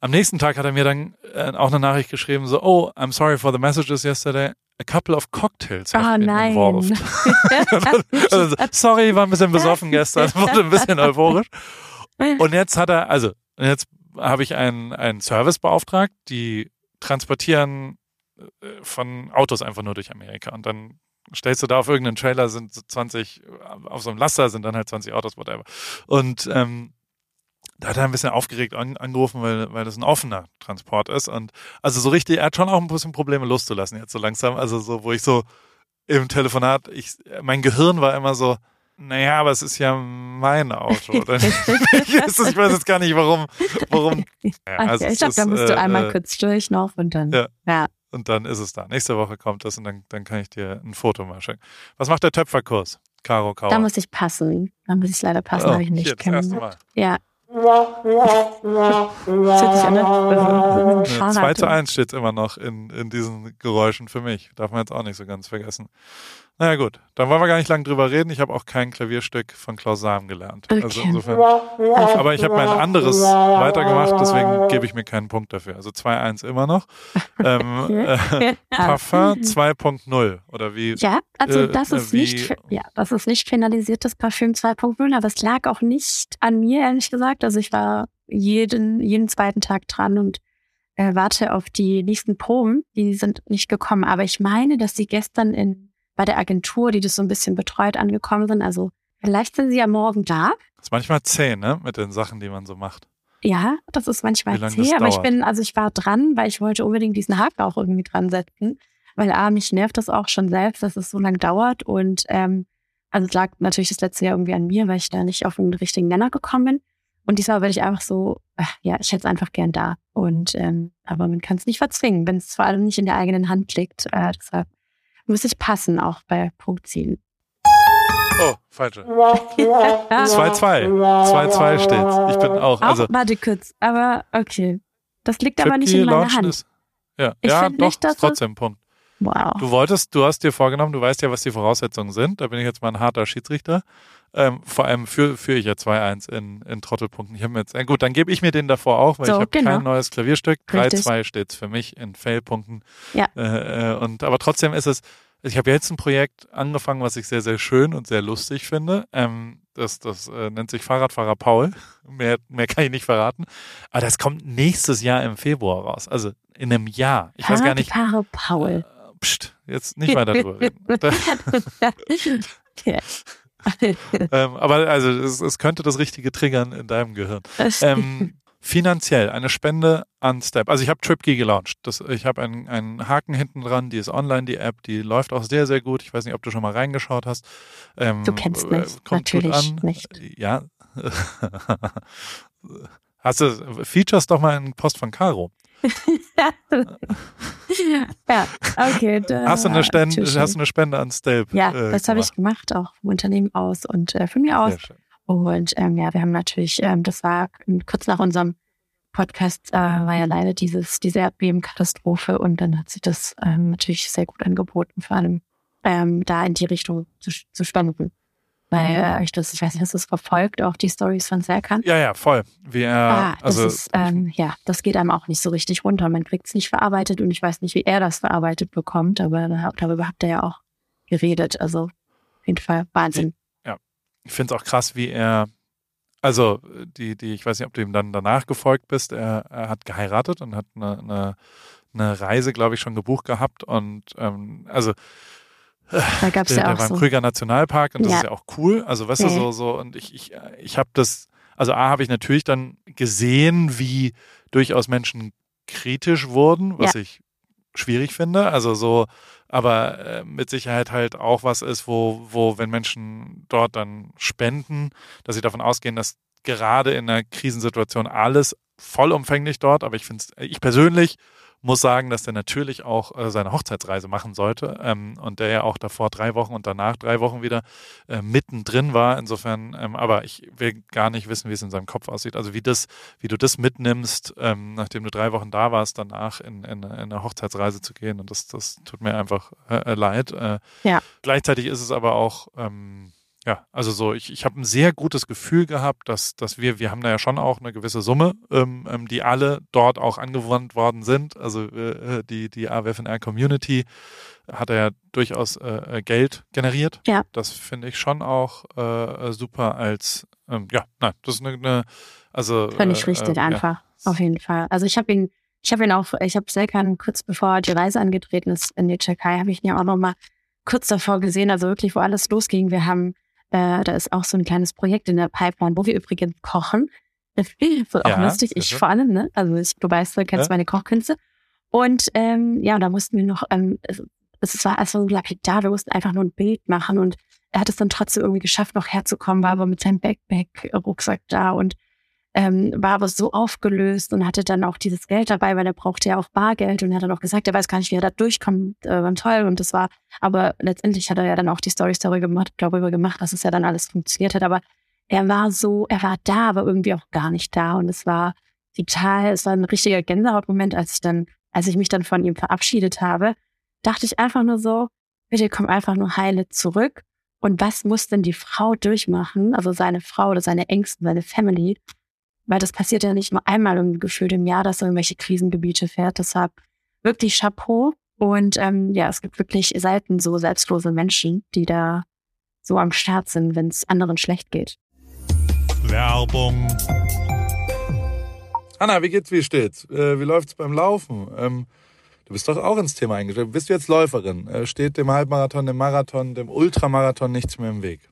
Speaker 1: am nächsten Tag hat er mir dann äh, auch eine Nachricht geschrieben, so, oh, I'm sorry for the messages yesterday a couple of cocktails
Speaker 2: oh, nein. involved. *laughs* *laughs*
Speaker 1: also, sorry, war ein bisschen besoffen gestern, *laughs* wurde ein bisschen euphorisch. Und jetzt hat er, also, jetzt habe ich einen, einen Service beauftragt, die transportieren äh, von Autos einfach nur durch Amerika. Und dann stellst du da auf irgendeinen Trailer, sind 20, auf so einem Laster sind dann halt 20 Autos, whatever. Und ähm, da hat er ein bisschen aufgeregt an, angerufen, weil, weil das ein offener Transport ist. Und also so richtig, er hat schon auch ein bisschen Probleme loszulassen jetzt so langsam. Also so, wo ich so im Telefonat, ich, mein Gehirn war immer so, naja, aber es ist ja mein Auto. *laughs* ich weiß jetzt gar nicht, warum. warum
Speaker 2: ja, also okay, ich glaube, da musst du äh, einmal äh, kurz durch noch und dann. Ja. ja.
Speaker 1: Und dann ist es da. Nächste Woche kommt das und dann, dann kann ich dir ein Foto mal schicken. Was macht der Töpferkurs? Caro Kauer.
Speaker 2: Da muss ich passen. Da muss ich leider passen, oh, habe ich nicht erste Mal. Ja,
Speaker 1: 2 zu 1 steht immer noch in, in diesen Geräuschen für mich. Darf man jetzt auch nicht so ganz vergessen. Naja gut, dann wollen wir gar nicht lange drüber reden. Ich habe auch kein Klavierstück von Klaus Sam gelernt. Okay. Also insofern. Aber ich habe mein anderes weitergemacht, deswegen gebe ich mir keinen Punkt dafür. Also 2-1 immer noch. *laughs* Ähm, äh, Parfum 2.0 oder wie?
Speaker 2: Ja, also äh, das ist wie, nicht, ja, das ist nicht finalisiertes Parfüm 2.0, aber es lag auch nicht an mir, ehrlich gesagt. Also ich war jeden, jeden zweiten Tag dran und äh, warte auf die nächsten Proben. Die sind nicht gekommen, aber ich meine, dass sie gestern in bei der Agentur, die das so ein bisschen betreut, angekommen sind. Also vielleicht sind sie ja morgen da.
Speaker 1: Das ist manchmal zäh, ne? Mit den Sachen, die man so macht.
Speaker 2: Ja, das ist manchmal zäh, aber ich bin, also ich war dran, weil ich wollte unbedingt diesen Haken auch irgendwie dran setzen. Weil A, mich nervt das auch schon selbst, dass es so lange dauert. Und ähm, also es lag natürlich das letzte Jahr irgendwie an mir, weil ich da nicht auf einen richtigen Nenner gekommen bin. Und diesmal werde ich einfach so, ach, ja, ich hätte es einfach gern da. Und ähm, aber man kann es nicht verzwingen, wenn es vor allem nicht in der eigenen Hand liegt. Äh, deshalb muss ich passen, auch bei Punktzielen.
Speaker 1: Oh, falsche. 2-2. 2-2 steht's. Ich bin auch. Also,
Speaker 2: warte kurz, aber okay. Das liegt aber nicht in meiner Hand. Ist,
Speaker 1: ja, ich ja doch, nicht, dass trotzdem Punkt.
Speaker 2: Wow.
Speaker 1: Du wolltest, du hast dir vorgenommen, du weißt ja, was die Voraussetzungen sind. Da bin ich jetzt mal ein harter Schiedsrichter. Ähm, vor allem führe führ ich ja 2-1 in, in Trottelpunkten. Ich jetzt, äh, gut, dann gebe ich mir den davor auch, weil so, ich habe genau. kein neues Klavierstück. 3-2 steht für mich in Failpunkten.
Speaker 2: Ja.
Speaker 1: Äh, äh, und aber trotzdem ist es, ich habe jetzt ein Projekt angefangen, was ich sehr, sehr schön und sehr lustig finde. Ähm, das das äh, nennt sich Fahrradfahrer Paul. Mehr, mehr kann ich nicht verraten. Aber das kommt nächstes Jahr im Februar raus. Also in einem Jahr. Ich weiß gar nicht.
Speaker 2: Fahrradfahrer Paul. Äh,
Speaker 1: pst, jetzt nicht weiter drüber reden. *laughs* *laughs* *laughs* ähm, aber also es, es, könnte das Richtige triggern in deinem Gehirn. Ähm, finanziell eine Spende an Step. Also ich habe TripKey gelauncht. Das, ich habe einen, einen Haken hinten dran, die ist online, die App, die läuft auch sehr, sehr gut. Ich weiß nicht, ob du schon mal reingeschaut hast.
Speaker 2: Ähm, du kennst mich, äh, natürlich nicht.
Speaker 1: Ja. *laughs* hast du, Features doch mal in Post von Caro. *laughs*
Speaker 2: ja, okay. Da,
Speaker 1: hast, du eine Spende, hast du eine Spende an Stelp?
Speaker 2: Ja, äh, das habe ich gemacht, auch vom Unternehmen aus und äh, von mir aus. Und ähm, ja, wir haben natürlich, ähm, das war kurz nach unserem Podcast, äh, war ja leider dieses, diese Erdbebenkatastrophe und dann hat sich das ähm, natürlich sehr gut angeboten, vor allem ähm, da in die Richtung zu, zu spenden. Weil äh, ich, das, ich weiß nicht, hast du es verfolgt, auch die Stories von Serkan?
Speaker 1: Ja, ja, voll. Wie er,
Speaker 2: ah, das also, ist, ähm, ja, das geht einem auch nicht so richtig runter. Man kriegt es nicht verarbeitet und ich weiß nicht, wie er das verarbeitet bekommt, aber darüber habt ihr ja auch geredet. Also auf jeden Fall Wahnsinn.
Speaker 1: Ja, ich finde es auch krass, wie er, also die, die, ich weiß nicht, ob du ihm dann danach gefolgt bist, er, er hat geheiratet und hat eine, eine, eine Reise, glaube ich, schon gebucht gehabt und ähm, also
Speaker 2: da gab es ja auch
Speaker 1: der war
Speaker 2: im so.
Speaker 1: Krüger Nationalpark und das ja. ist ja auch cool. Also weißt ja. du, so, so, und ich, ich, ich habe das, also A, habe ich natürlich dann gesehen, wie durchaus Menschen kritisch wurden, was ja. ich schwierig finde. Also so, aber äh, mit Sicherheit halt auch was ist, wo, wo, wenn Menschen dort dann spenden, dass sie davon ausgehen, dass gerade in einer Krisensituation alles vollumfänglich dort, aber ich finde es, ich persönlich muss sagen, dass der natürlich auch äh, seine Hochzeitsreise machen sollte ähm, und der ja auch davor drei Wochen und danach drei Wochen wieder äh, mittendrin war. Insofern, ähm, aber ich will gar nicht wissen, wie es in seinem Kopf aussieht. Also wie das, wie du das mitnimmst, ähm, nachdem du drei Wochen da warst, danach in, in, in eine Hochzeitsreise zu gehen. Und das, das tut mir einfach äh, leid. Äh,
Speaker 2: ja.
Speaker 1: Gleichzeitig ist es aber auch ähm, ja, also so, ich, ich habe ein sehr gutes Gefühl gehabt, dass, dass wir, wir haben da ja schon auch eine gewisse Summe, ähm, ähm die alle dort auch angewandt worden sind. Also äh, äh die, die AWFNR hat ja durchaus äh, äh, Geld generiert.
Speaker 2: Ja.
Speaker 1: Das finde ich schon auch äh, super als, ähm, ja, nein, das ist eine, eine also.
Speaker 2: Völlig äh, richtig, einfach, ja. auf jeden Fall. Also ich habe ihn, ich habe ihn auch, ich habe Selkan kurz bevor die Reise angetreten ist in die Türkei, habe ich ihn ja auch nochmal kurz davor gesehen, also wirklich, wo alles losging. Wir haben äh, da ist auch so ein kleines Projekt in der Pipeline, wo wir übrigens kochen. *laughs* Das ist auch ja, lustig, ich vor allem, ne? Also ich, du weißt, du kennst ja. meine Kochkünste. Und ähm, ja, da mussten wir noch, ähm, es, es war also lapidar, wir mussten einfach nur ein Bild machen und er hat es dann trotzdem irgendwie geschafft, noch herzukommen, war aber mit seinem Backpack-Rucksack da und ähm, war aber so aufgelöst und hatte dann auch dieses Geld dabei, weil er brauchte ja auch Bargeld und er hat dann auch gesagt, er weiß gar nicht, wie er da durchkommt äh, beim Toll und das war, aber letztendlich hat er ja dann auch die Stories darüber gemacht, darüber gemacht, dass es ja dann alles funktioniert hat, aber er war so, er war da, aber irgendwie auch gar nicht da und es war total, es war ein richtiger Gänsehautmoment, als ich dann, als ich mich dann von ihm verabschiedet habe, dachte ich einfach nur so, bitte komm einfach nur heile zurück. Und was muss denn die Frau durchmachen, also seine Frau oder seine Ängsten, seine Family, weil das passiert ja nicht nur einmal im Gefühl im Jahr, dass er irgendwelche Krisengebiete fährt. Deshalb wirklich Chapeau. Und ähm, ja, es gibt wirklich selten so selbstlose Menschen, die da so am Start sind, wenn es anderen schlecht geht.
Speaker 1: Werbung. Anna, wie geht's, wie steht's? Äh, wie läuft's beim Laufen? Ähm, du bist doch auch ins Thema eingestellt. Bist du jetzt Läuferin? Äh, steht dem Halbmarathon, dem Marathon, dem Ultramarathon nichts mehr im Weg?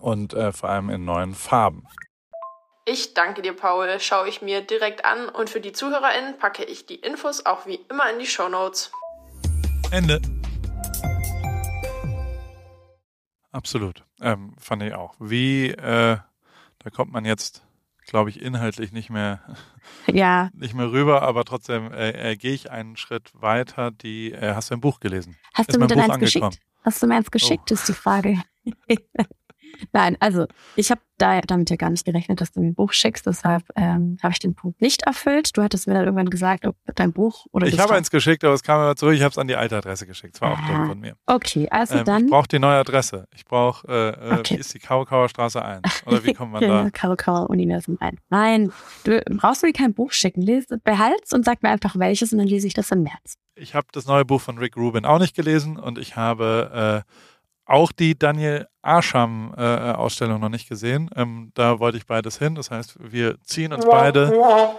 Speaker 1: und äh, vor allem in neuen Farben.
Speaker 3: Ich danke dir, Paul. Schaue ich mir direkt an und für die ZuhörerInnen packe ich die Infos auch wie immer in die Show Notes.
Speaker 1: Ende. Absolut. Ähm, fand ich auch. Wie, äh, da kommt man jetzt, glaube ich, inhaltlich nicht mehr, *laughs*
Speaker 2: Ja,
Speaker 1: nicht mehr rüber, aber trotzdem äh, äh, gehe ich einen Schritt weiter. Die, äh, hast du ein Buch gelesen?
Speaker 2: hast
Speaker 1: Ist
Speaker 2: du mir denn eins geschickt? Hast du mir eins
Speaker 1: Oh.
Speaker 2: geschickt, ist die Frage. *laughs* Nein, also ich habe da damit ja gar nicht gerechnet, dass du mir ein Buch schickst, deshalb ähm, habe ich den Punkt nicht erfüllt. Du hattest mir dann irgendwann gesagt, ob dein Buch oder
Speaker 1: Ich habe eins geschickt, aber es kam immer zurück. Ich habe es an die alte Adresse geschickt. Es war auch dumm von mir.
Speaker 2: Okay, also
Speaker 1: Ähm,
Speaker 2: dann
Speaker 1: ich brauche die neue Adresse. Ich brauche, äh, äh,
Speaker 2: Okay.
Speaker 1: wie ist die Kaukauer Straße 1? Oder wie kommt man *laughs* da?
Speaker 2: Karl Karl Universum ein. Nein, du brauchst mir kein Buch schicken. Lese, behalt's und sag mir einfach welches und dann lese ich das im März.
Speaker 1: Ich habe das neue Buch von Rick Rubin auch nicht gelesen und ich habe äh, auch die Daniel Arsham äh, Ausstellung noch nicht gesehen. Ähm, da wollte ich beides hin. Das heißt, wir ziehen uns beide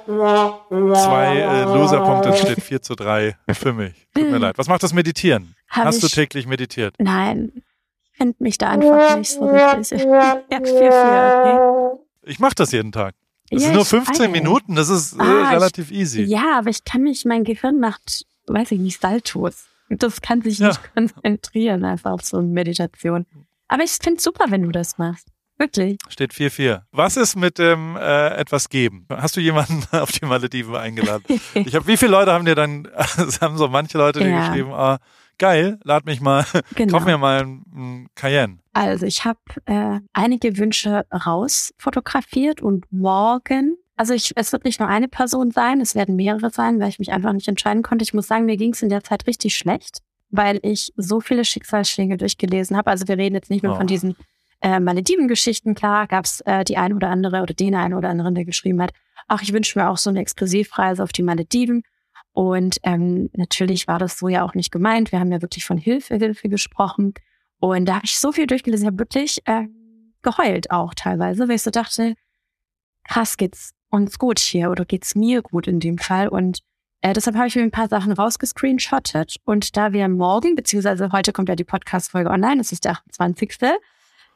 Speaker 1: zwei äh, Loserpunkte. Es steht 4 zu 3 für mich. Tut mir leid. Was macht das Meditieren?
Speaker 2: Hab
Speaker 1: Hast du
Speaker 2: ich-
Speaker 1: täglich meditiert?
Speaker 2: Nein, ich finde mich da einfach nicht so richtig. Ja, viel, viel,
Speaker 1: Ich mache das jeden Tag.
Speaker 2: okay.
Speaker 1: Das
Speaker 2: Ja,
Speaker 1: sind nur
Speaker 2: ich
Speaker 1: 15
Speaker 2: weiß.
Speaker 1: Minuten. Das ist äh,
Speaker 2: Ah, ich-
Speaker 1: relativ easy.
Speaker 2: Ja, aber ich kann mich, mein Gehirn macht, weiß ich nicht, Saltos. Das kann sich
Speaker 1: Ja.
Speaker 2: nicht konzentrieren, einfach auf so eine Meditation. Aber ich finde es super, wenn du das machst. Wirklich.
Speaker 1: Steht 4-4. Was ist mit dem äh, etwas geben? Hast du jemanden *laughs* auf die Malediven eingeladen? *laughs* Ich habe, wie viele Leute haben dir dann, es *laughs* haben so manche Leute dir
Speaker 2: Ja.
Speaker 1: geschrieben, ah, geil, lad mich mal,
Speaker 2: Genau.
Speaker 1: kauf mir mal ein, Cayenne.
Speaker 2: Also ich habe äh, einige Wünsche raus fotografiert und morgen, also ich, es wird nicht nur eine Person sein, es werden mehrere sein, weil ich mich einfach nicht entscheiden konnte. Ich muss sagen, mir ging es in der Zeit richtig schlecht, weil ich so viele Schicksalsschläge durchgelesen habe. Also wir reden jetzt nicht nur
Speaker 1: Oh.
Speaker 2: von diesen äh, Malediven-Geschichten. Klar gab es äh, die eine oder andere oder den einen oder anderen, der geschrieben hat, ach, ich wünsche mir auch so eine Exklusivreise auf die Malediven. Und ähm, natürlich war das so ja auch nicht gemeint. Wir haben ja wirklich von Hilfe, Hilfe gesprochen. Und da habe ich so viel durchgelesen, ich habe wirklich äh, geheult auch teilweise, weil ich so dachte, krass, geht's uns gut hier oder geht's mir gut in dem Fall. Und äh, deshalb habe ich mir ein paar Sachen rausgescreenshottet. Und da wir morgen, beziehungsweise heute kommt ja die Podcast-Folge online, das ist der 28.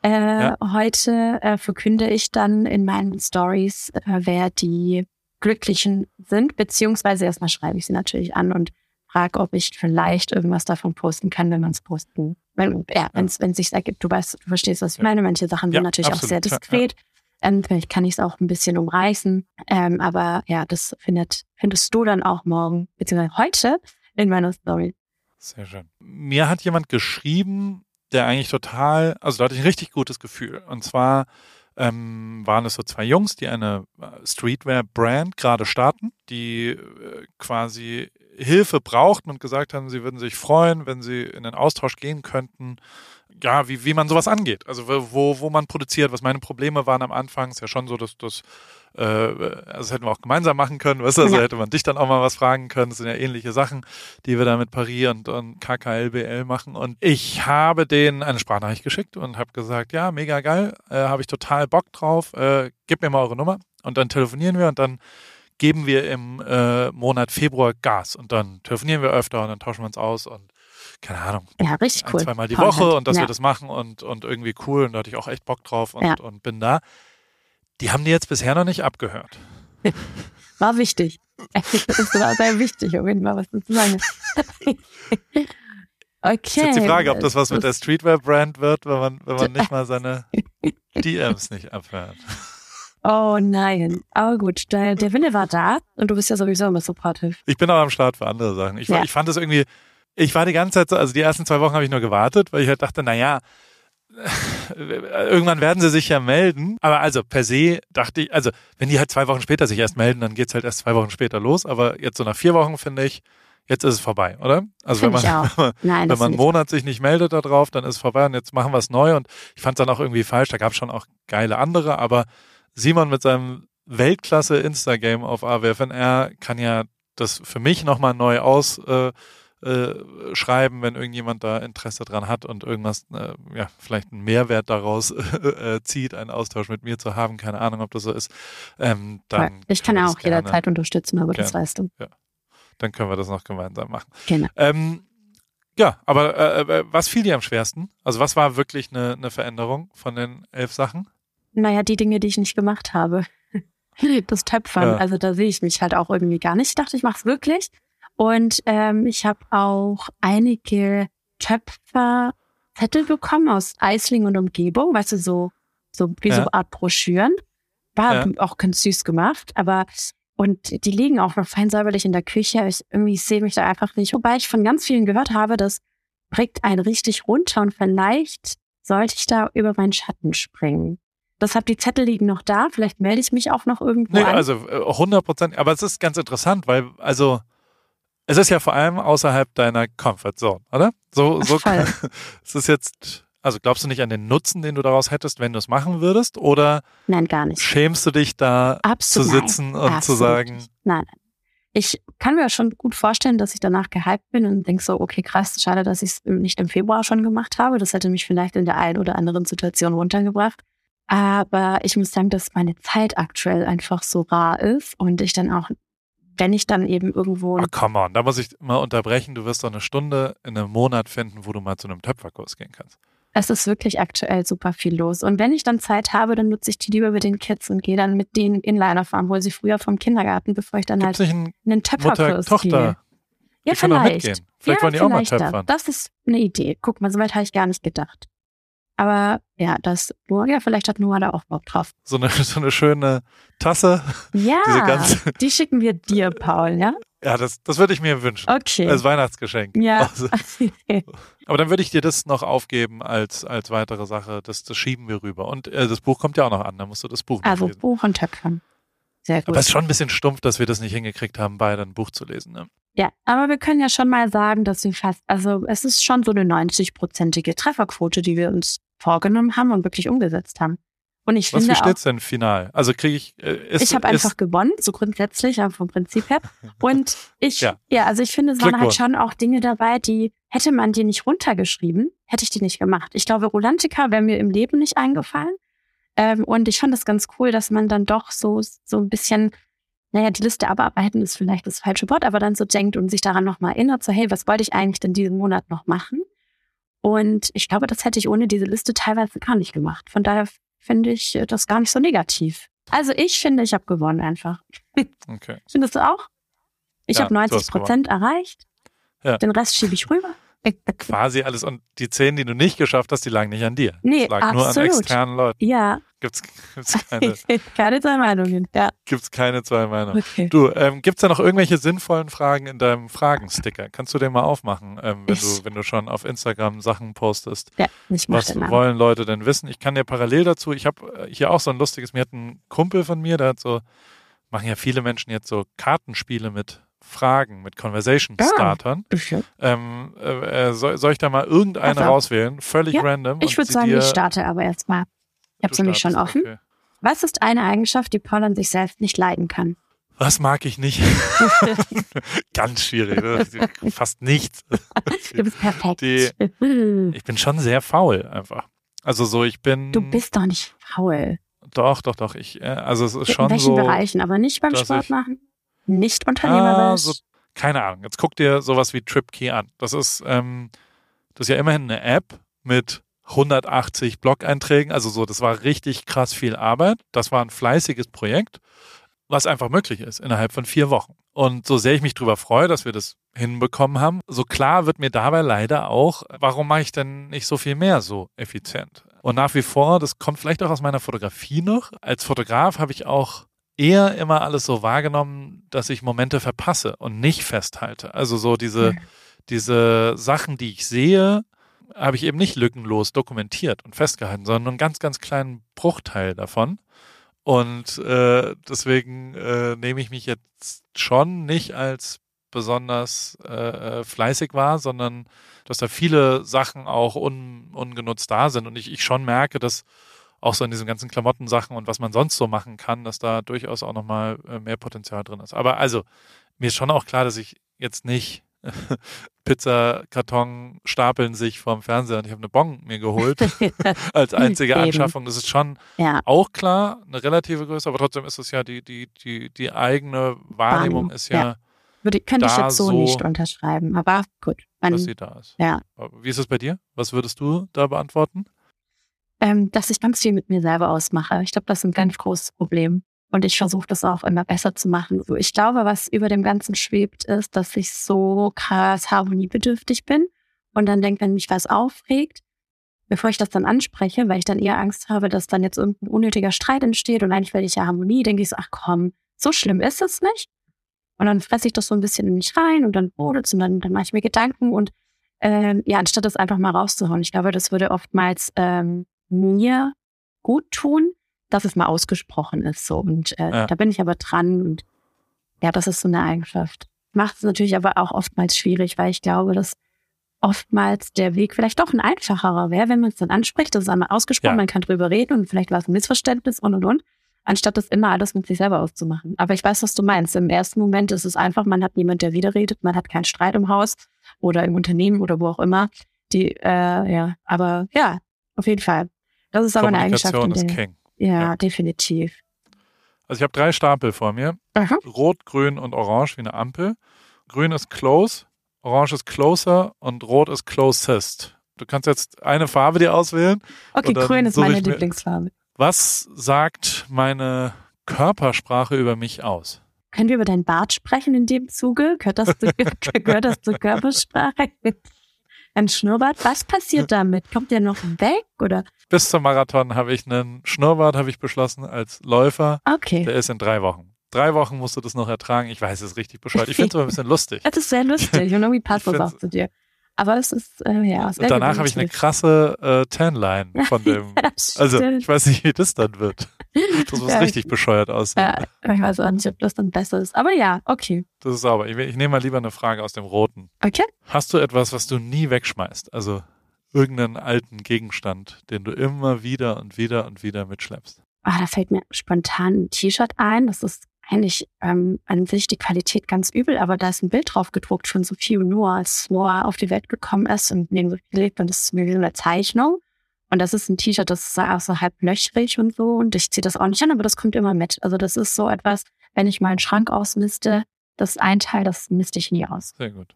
Speaker 2: Äh,
Speaker 1: Ja.
Speaker 2: Heute äh, verkünde ich dann in meinen Stories, äh, wer die Glücklichen sind, beziehungsweise erstmal schreibe ich sie natürlich an und frage, ob ich vielleicht irgendwas davon posten kann, wenn man es posten, wenn ja, wenn es wenn sich ergibt. Du weißt, du verstehst, was ich
Speaker 1: Ja.
Speaker 2: meine. Manche Sachen
Speaker 1: Ja,
Speaker 2: sind natürlich auch sehr
Speaker 1: absolut, ja,
Speaker 2: diskret. Ähm, vielleicht kann ich es auch ein bisschen umreißen. Ähm, aber ja, das findet, findest du dann auch morgen, beziehungsweise heute in meiner Story.
Speaker 1: Sehr schön. Mir hat jemand geschrieben, der eigentlich total, also da hatte ich ein richtig gutes Gefühl. Und zwar ähm, waren es so zwei Jungs, die eine äh, Streetwear-Brand gerade starten, die äh, quasi Hilfe brauchten und gesagt haben, sie würden sich freuen, wenn sie in den Austausch gehen könnten, ja, wie, wie man sowas angeht. Also wo, wo man produziert, was meine Probleme waren am Anfang. Ist ja schon so, dass das, äh, also das hätten wir auch gemeinsam machen können, weißt du, also
Speaker 2: Ja.
Speaker 1: hätte man dich dann auch mal was fragen können. Das sind ja ähnliche Sachen, die wir da mit Paris und, und KKLBL machen. Und ich habe denen eine Sprachnachricht geschickt und habe gesagt, ja, mega geil, äh, habe ich total Bock drauf, äh, gib mir mal eure Nummer. Und dann telefonieren wir und dann geben wir im äh, Monat Februar Gas und dann telefonieren wir öfter und dann tauschen wir uns aus und keine Ahnung,
Speaker 2: Ja, richtig
Speaker 1: ein,
Speaker 2: cool.
Speaker 1: zweimal die
Speaker 2: Content.
Speaker 1: Woche und dass
Speaker 2: ja.
Speaker 1: wir das machen und, und irgendwie cool und da hatte ich auch echt Bock drauf und,
Speaker 2: Ja.
Speaker 1: und bin da. Die haben die jetzt bisher noch nicht abgehört. *laughs*
Speaker 2: War wichtig. *laughs* Das war sehr wichtig, auf jeden Fall was dazu sagen. *laughs* Okay.
Speaker 1: Ist jetzt die Frage, ob das was mit der Streetwear-Brand wird, wenn man, wenn man nicht mal seine DMs nicht abhört.
Speaker 2: Oh nein. Aber gut, der, der Wille war da und du bist ja sowieso immer supportive.
Speaker 1: Ich bin auch am Start für andere Sachen. Ich,
Speaker 2: Ja.
Speaker 1: ich fand das irgendwie, ich war die ganze Zeit so, also die ersten zwei Wochen habe ich nur gewartet, weil ich halt dachte, naja, irgendwann werden sie sich ja melden. Aber also per se dachte ich, also wenn die halt zwei Wochen später sich erst melden, dann geht's halt erst zwei Wochen später los. Aber jetzt so nach vier Wochen finde ich, jetzt ist es vorbei, oder? Also wenn man, *laughs* wenn man, Nein, wenn man einen Monat sich nicht meldet darauf, dann ist es vorbei und jetzt machen wir es neu. Und ich fand es dann auch irgendwie falsch. Da gab es schon auch geile andere, aber Simon mit seinem Weltklasse Instagame auf AWFNR kann ja das für mich nochmal neu aus. Äh, äh, schreiben, wenn irgendjemand da Interesse dran hat und irgendwas, äh, ja, vielleicht einen Mehrwert daraus *laughs* äh, zieht, einen Austausch mit mir zu haben. Keine Ahnung, ob das so ist. Ähm, dann
Speaker 2: ich kann ja auch jederzeit unterstützen, aber das weißt du.
Speaker 1: Ja. Dann können wir das noch gemeinsam machen.
Speaker 2: Genau.
Speaker 1: Ähm, ja, aber äh, äh, was fiel dir am schwersten? Also was war wirklich eine, eine Veränderung von den elf Sachen?
Speaker 2: Naja, die Dinge, die ich nicht gemacht habe. *laughs* Das Töpfern, ja. also da sehe ich mich halt auch irgendwie gar nicht. Ich dachte, ich mache es wirklich. Und ähm, ich habe auch einige Töpferzettel bekommen aus Eisling und Umgebung, weißt du, so, so wie ja. so Art Broschüren. War ja. auch ganz süß gemacht, aber und die liegen auch noch fein säuberlich in der Küche. Ich irgendwie sehe mich da einfach nicht. Wobei ich von ganz vielen gehört habe, das bringt einen richtig runter und vielleicht sollte ich da über meinen Schatten springen. Deshalb die Zettel liegen noch da. Vielleicht melde ich mich auch noch irgendwo.
Speaker 1: Nee,
Speaker 2: an.
Speaker 1: also 100 äh, Prozent. Aber es ist ganz interessant, weil also es ist ja vor allem außerhalb deiner Comfort Zone, oder? So, so *laughs* es ist jetzt, also glaubst du nicht an den Nutzen, den du daraus hättest, wenn du es machen würdest? Oder
Speaker 2: nein, gar nicht.
Speaker 1: schämst du dich da
Speaker 2: Absolut,
Speaker 1: zu sitzen
Speaker 2: nein,
Speaker 1: und zu sagen?
Speaker 2: Nein, nein. Ich kann mir schon gut vorstellen, dass ich danach gehypt bin und denke so, okay, krass, schade, dass ich es nicht im Februar schon gemacht habe. Das hätte mich vielleicht in der einen oder anderen Situation runtergebracht. Aber ich muss sagen, dass meine Zeit aktuell einfach so rar ist und ich dann auch wenn ich dann eben irgendwo.
Speaker 1: Oh, come on, da muss ich mal unterbrechen. Du wirst doch eine Stunde in einem Monat finden, wo du mal zu einem Töpferkurs gehen kannst.
Speaker 2: Es ist wirklich aktuell super viel los. Und wenn ich dann Zeit habe, dann nutze ich die lieber mit den Kids und gehe dann mit denen Inliner fahren, hole sie früher vom Kindergarten, bevor ich dann
Speaker 1: Gibt's
Speaker 2: halt
Speaker 1: einen,
Speaker 2: einen Töpferkurs
Speaker 1: Mutter, Tochter.
Speaker 2: Ja,
Speaker 1: die
Speaker 2: vielleicht.
Speaker 1: Vielleicht
Speaker 2: ja,
Speaker 1: wollen die auch mal töpfern.
Speaker 2: Das ist eine Idee. Guck mal, so weit habe ich gar nicht gedacht. Aber ja, das, ja, vielleicht hat Noah da auch Bock drauf.
Speaker 1: So eine, *laughs* so eine schöne Tasse.
Speaker 2: Ja, die schicken wir dir, Paul, ja?
Speaker 1: Ja, das, das würde ich mir wünschen.
Speaker 2: Okay.
Speaker 1: Als Weihnachtsgeschenk.
Speaker 2: Ja.
Speaker 1: Also, *laughs* aber dann würde ich dir das noch aufgeben als, als weitere Sache. Das, das schieben wir rüber. Und äh, das Buch kommt ja auch noch an, da musst du das Buch
Speaker 2: Also
Speaker 1: lesen.
Speaker 2: Buch und Töpfern. Sehr gut.
Speaker 1: Aber es ist schon ein bisschen stumpf, dass wir das nicht hingekriegt haben, beide ein Buch zu lesen. Ne?
Speaker 2: Ja, aber wir können ja schon mal sagen, dass wir fast, also es ist schon so eine 90-prozentige Trefferquote, die wir uns vorgenommen haben und wirklich umgesetzt haben. Und ich
Speaker 1: Was
Speaker 2: finde
Speaker 1: wie steht's denn final? Also kriege ich äh, ist,
Speaker 2: Ich habe einfach gewonnen, so grundsätzlich, aber vom Prinzip her. Und ich ja, ja also ich finde, es waren halt schon auch Dinge dabei, die hätte man die nicht runtergeschrieben, hätte ich die nicht gemacht. Ich glaube, Rolantica wäre mir im Leben nicht eingefallen. Ähm, und ich fand es ganz cool, dass man dann doch so so ein bisschen naja, die Liste abarbeiten ist vielleicht das falsche Wort, aber dann so denkt und sich daran nochmal erinnert, so hey, was wollte ich eigentlich denn diesen Monat noch machen? Und ich glaube, das hätte ich ohne diese Liste teilweise gar nicht gemacht. Von daher finde ich das gar nicht so negativ. Also ich finde, ich habe gewonnen einfach. *laughs*
Speaker 1: Okay.
Speaker 2: Findest du auch? Ich ja, habe 90 Prozent erreicht. Ja. Den Rest schiebe ich rüber.
Speaker 1: Quasi alles. Und die zehn, die du nicht geschafft hast, die lagen nicht an dir.
Speaker 2: Nee,
Speaker 1: das lag
Speaker 2: absolut.
Speaker 1: nur an externen Leuten.
Speaker 2: Ja.
Speaker 1: Gibt's, gibt's keine, *laughs*
Speaker 2: keine zwei Meinungen, ja.
Speaker 1: Gibt's keine zwei Meinungen. Okay. Du, ähm, gibt's da noch irgendwelche sinnvollen Fragen in deinem Fragensticker? Kannst du den mal aufmachen, ähm, wenn, du, wenn du schon auf Instagram Sachen postest?
Speaker 2: Ja, ich mach
Speaker 1: Was wollen Leute denn wissen? Ich kann dir parallel dazu, ich habe äh, hier auch so ein lustiges, mir hat ein Kumpel von mir, der hat so, machen ja viele Menschen jetzt so Kartenspiele mit Fragen, mit Conversation Startern.
Speaker 2: Ja,
Speaker 1: ähm, äh, soll, soll, ich da mal irgendeine rauswählen? Völlig
Speaker 2: ja,
Speaker 1: random.
Speaker 2: Ich würde sagen, ich starte aber erstmal. Ich habe es nämlich schon offen. Okay. Was ist eine Eigenschaft, die Paul an sich selbst nicht leiden kann?
Speaker 1: Was mag ich nicht? *laughs* Ganz schwierig. Ne? Fast nichts.
Speaker 2: Du bist perfekt.
Speaker 1: Die, ich bin schon sehr faul einfach. Also so, ich bin.
Speaker 2: Du bist doch nicht faul.
Speaker 1: Doch, doch, doch. Ich, äh, also es ist
Speaker 2: In
Speaker 1: schon
Speaker 2: welchen
Speaker 1: so.
Speaker 2: Bereichen, aber nicht beim Sport machen? Nicht unternehmerisch?
Speaker 1: Ah, so, keine Ahnung. Jetzt guck dir sowas wie TripKey an. Das ist, ähm, das ist ja immerhin eine App mit 180 Blog-Einträgen. Also so, das war richtig krass viel Arbeit. Das war ein fleißiges Projekt, was einfach möglich ist innerhalb von vier Wochen. Und so sehr ich mich darüber freue, dass wir das hinbekommen haben, so klar wird mir dabei leider auch, warum mache ich denn nicht so viel mehr so effizient? Und nach wie vor, das kommt vielleicht auch aus meiner Fotografie noch. Als Fotograf habe ich auch eher immer alles so wahrgenommen, dass ich Momente verpasse und nicht festhalte. Also so diese, mhm. diese Sachen, die ich sehe, habe ich eben nicht lückenlos dokumentiert und festgehalten, sondern nur einen ganz, ganz kleinen Bruchteil davon. Und äh, deswegen äh, nehme ich mich jetzt schon nicht als besonders äh, äh, fleißig wahr, sondern dass da viele Sachen auch un, ungenutzt da sind. Und ich, ich schon merke, dass auch so in diesen ganzen Klamottensachen und was man sonst so machen kann, dass da durchaus auch nochmal äh, mehr Potenzial drin ist. Aber also, mir ist schon auch klar, dass ich jetzt nicht *laughs* Pizzakarton stapeln sich vorm Fernseher und ich habe eine Bon mir geholt *laughs* als einzige Anschaffung. Das ist schon ja. auch klar, eine relative Größe, aber trotzdem ist es ja die, die, die, die eigene Wahrnehmung ist ja. ja.
Speaker 2: Würde, könnte ich jetzt so, so, nicht unterschreiben, aber gut.
Speaker 1: Man, dass sie da ist.
Speaker 2: Ja.
Speaker 1: Wie ist es bei dir? Was würdest du da beantworten?
Speaker 2: Ähm, dass ich ganz viel mit mir selber ausmache. Ich glaube, das ist ein ganz großes Problem. Und ich versuche das auch immer besser zu machen. So, ich glaube, was über dem Ganzen schwebt, ist, dass ich so krass harmoniebedürftig bin und dann denke, wenn mich was aufregt, bevor ich das dann anspreche, weil ich dann eher Angst habe, dass dann jetzt irgendein unnötiger Streit entsteht und eigentlich will ich ja Harmonie, denke ich so, ach komm, so schlimm ist es nicht. Und dann fresse ich das so ein bisschen in mich rein und dann brodelt und dann, dann mache ich mir Gedanken und ähm, ja, anstatt das einfach mal rauszuhauen. Ich glaube, das würde oftmals ähm, mir gut tun, dass es mal ausgesprochen ist. So. Und äh, ja. da bin ich aber dran und ja, das ist so eine Eigenschaft. Macht es natürlich aber auch oftmals schwierig, weil ich glaube, dass oftmals der Weg vielleicht doch ein einfacherer wäre, wenn man es dann anspricht, das ist einmal ausgesprochen, ja. man kann drüber reden und vielleicht war es ein Missverständnis und und und, anstatt das immer alles mit sich selber auszumachen. Aber ich weiß, was du meinst. Im ersten Moment ist es einfach, man hat niemand, der widerredet, man hat keinen Streit im Haus oder im Unternehmen oder wo auch immer. Die, äh, ja, aber ja, auf jeden Fall. Das ist aber eine Eigenschaft. In der, King. Ja, ja, definitiv.
Speaker 1: Also ich habe drei Stapel vor mir. Aha. Rot, Grün und Orange wie eine Ampel. Grün ist close, Orange ist closer und Rot ist closest. Du kannst jetzt eine Farbe dir auswählen.
Speaker 2: Okay, Grün ist meine Lieblingsfarbe.
Speaker 1: Was sagt meine Körpersprache über mich aus?
Speaker 2: Können wir über deinen Bart sprechen in dem Zuge? Gehört das, zu, *laughs* gehört das zur Körpersprache? Ein Schnurrbart, was passiert damit? Kommt der noch weg oder?
Speaker 1: Bis zum Marathon habe ich einen Schnurrbart, habe ich beschlossen, als Läufer.
Speaker 2: Okay.
Speaker 1: Der ist in drei Wochen. Drei Wochen musst du das noch ertragen. Ich weiß, es ist richtig bescheuert. Ich finde es aber ein bisschen lustig. *laughs*
Speaker 2: Es ist sehr lustig und irgendwie passt das auch zu dir. Aber es ist, äh, ja.
Speaker 1: Und danach habe ich eine krasse äh, Tanline *laughs* von dem. also, ich weiß nicht, wie das dann wird. Das muss ja, richtig bescheuert aussehen.
Speaker 2: Ja, ich weiß auch nicht, ob das dann besser ist. Aber ja, okay.
Speaker 1: Das ist sauber. Ich, ich nehme mal lieber eine Frage aus dem Roten.
Speaker 2: Okay.
Speaker 1: Hast du etwas, was du nie wegschmeißt? Also irgendeinen alten Gegenstand, den du immer wieder und wieder und wieder mitschleppst?
Speaker 2: Ah, da fällt mir spontan ein T-Shirt ein. Das ist eigentlich ähm, an sich die Qualität ganz übel, aber da ist ein Bild drauf gedruckt von Sophie und Noah, als Noah auf die Welt gekommen ist und neben Sophie lebt und das ist mir wie so eine Zeichnung. Und das ist ein T-Shirt, das ist auch so halb löchrig und so und ich ziehe das auch nicht an, aber das kommt immer mit. Also das ist so etwas, wenn ich mal einen Schrank ausmiste, das ein Teil, das misste ich nie aus.
Speaker 1: Sehr gut.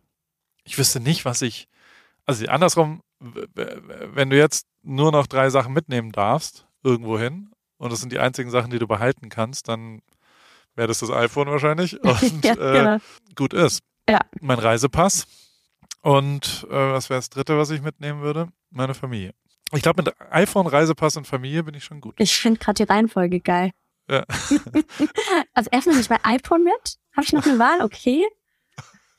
Speaker 1: Ich wüsste nicht, was ich, also andersrum, wenn du jetzt nur noch drei Sachen mitnehmen darfst, irgendwo hin, und das sind die einzigen Sachen, die du behalten kannst, dann wäre das das iPhone wahrscheinlich. *laughs* Und ja, äh, genau. gut ist.
Speaker 2: Ja.
Speaker 1: Mein Reisepass. Und äh, was wäre das dritte, was ich mitnehmen würde? Meine Familie. Ich glaube, mit iPhone, Reisepass und Familie bin ich schon gut.
Speaker 2: Ich finde gerade die Reihenfolge geil.
Speaker 1: Ja. *laughs*
Speaker 2: also erstmal nicht mein iPhone mit. Habe ich noch eine Wahl? Okay.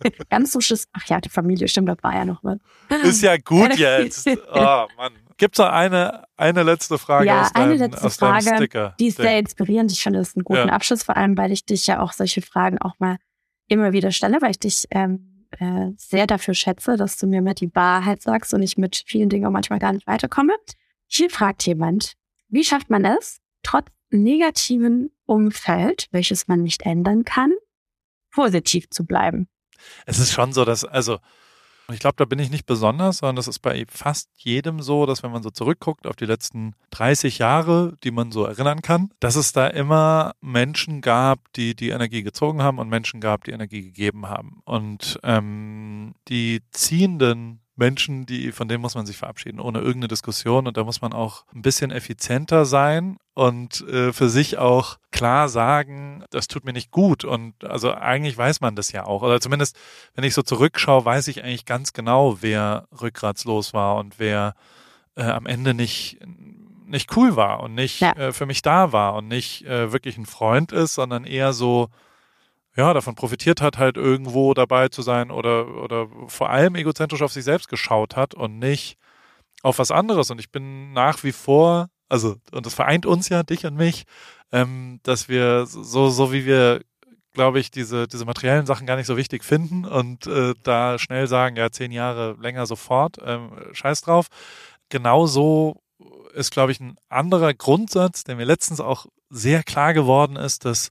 Speaker 2: *laughs* Ganz so Schiss. Ach ja, die Familie, stimmt, da war ja noch was.
Speaker 1: Ist ja gut *laughs* jetzt. Oh Mann. Gibt es noch eine, eine letzte Frage
Speaker 2: ja,
Speaker 1: aus deinem,
Speaker 2: eine letzte
Speaker 1: aus
Speaker 2: Frage,
Speaker 1: Sticker?
Speaker 2: Die ist sehr inspirierend. Ich finde, das ist ein guter ja. Abschluss, vor allem, weil ich dich ja auch solche Fragen auch mal immer wieder stelle, weil ich dich ähm, äh, sehr dafür schätze, dass du mir mit die Wahrheit sagst und ich mit vielen Dingen auch manchmal gar nicht weiterkomme. Hier fragt jemand, wie schafft man es, trotz negativen Umfeld, welches man nicht ändern kann, positiv zu bleiben?
Speaker 1: Es ist schon so, dass, also ich glaube, da bin ich nicht besonders, sondern das ist bei fast jedem so, dass wenn man so zurückguckt auf die letzten 30 Jahre, die man so erinnern kann, dass es da immer Menschen gab, die die Energie gezogen haben und Menschen gab, die Energie gegeben haben. Und ähm, die ziehenden Menschen, die, von denen muss man sich verabschieden, ohne irgendeine Diskussion. Und da muss man auch ein bisschen effizienter sein und äh, für sich auch klar sagen, das tut mir nicht gut. Und also eigentlich weiß man das ja auch. Oder zumindest, wenn ich so zurückschaue, weiß ich eigentlich ganz genau, wer rückgratslos war und wer äh, am Ende nicht nicht cool war und nicht ja. äh, für mich da war und nicht äh, wirklich ein Freund ist, sondern eher so ja, davon profitiert hat, halt irgendwo dabei zu sein oder, oder vor allem egozentrisch auf sich selbst geschaut hat und nicht auf was anderes. Und ich bin nach wie vor, also, und das vereint uns ja, dich und mich, ähm, dass wir so, so wie wir glaube ich, diese, diese materiellen Sachen gar nicht so wichtig finden und äh, da schnell sagen, ja, zehn Jahre länger sofort, ähm, scheiß drauf. Genauso ist, glaube ich, ein anderer Grundsatz, der mir letztens auch sehr klar geworden ist, dass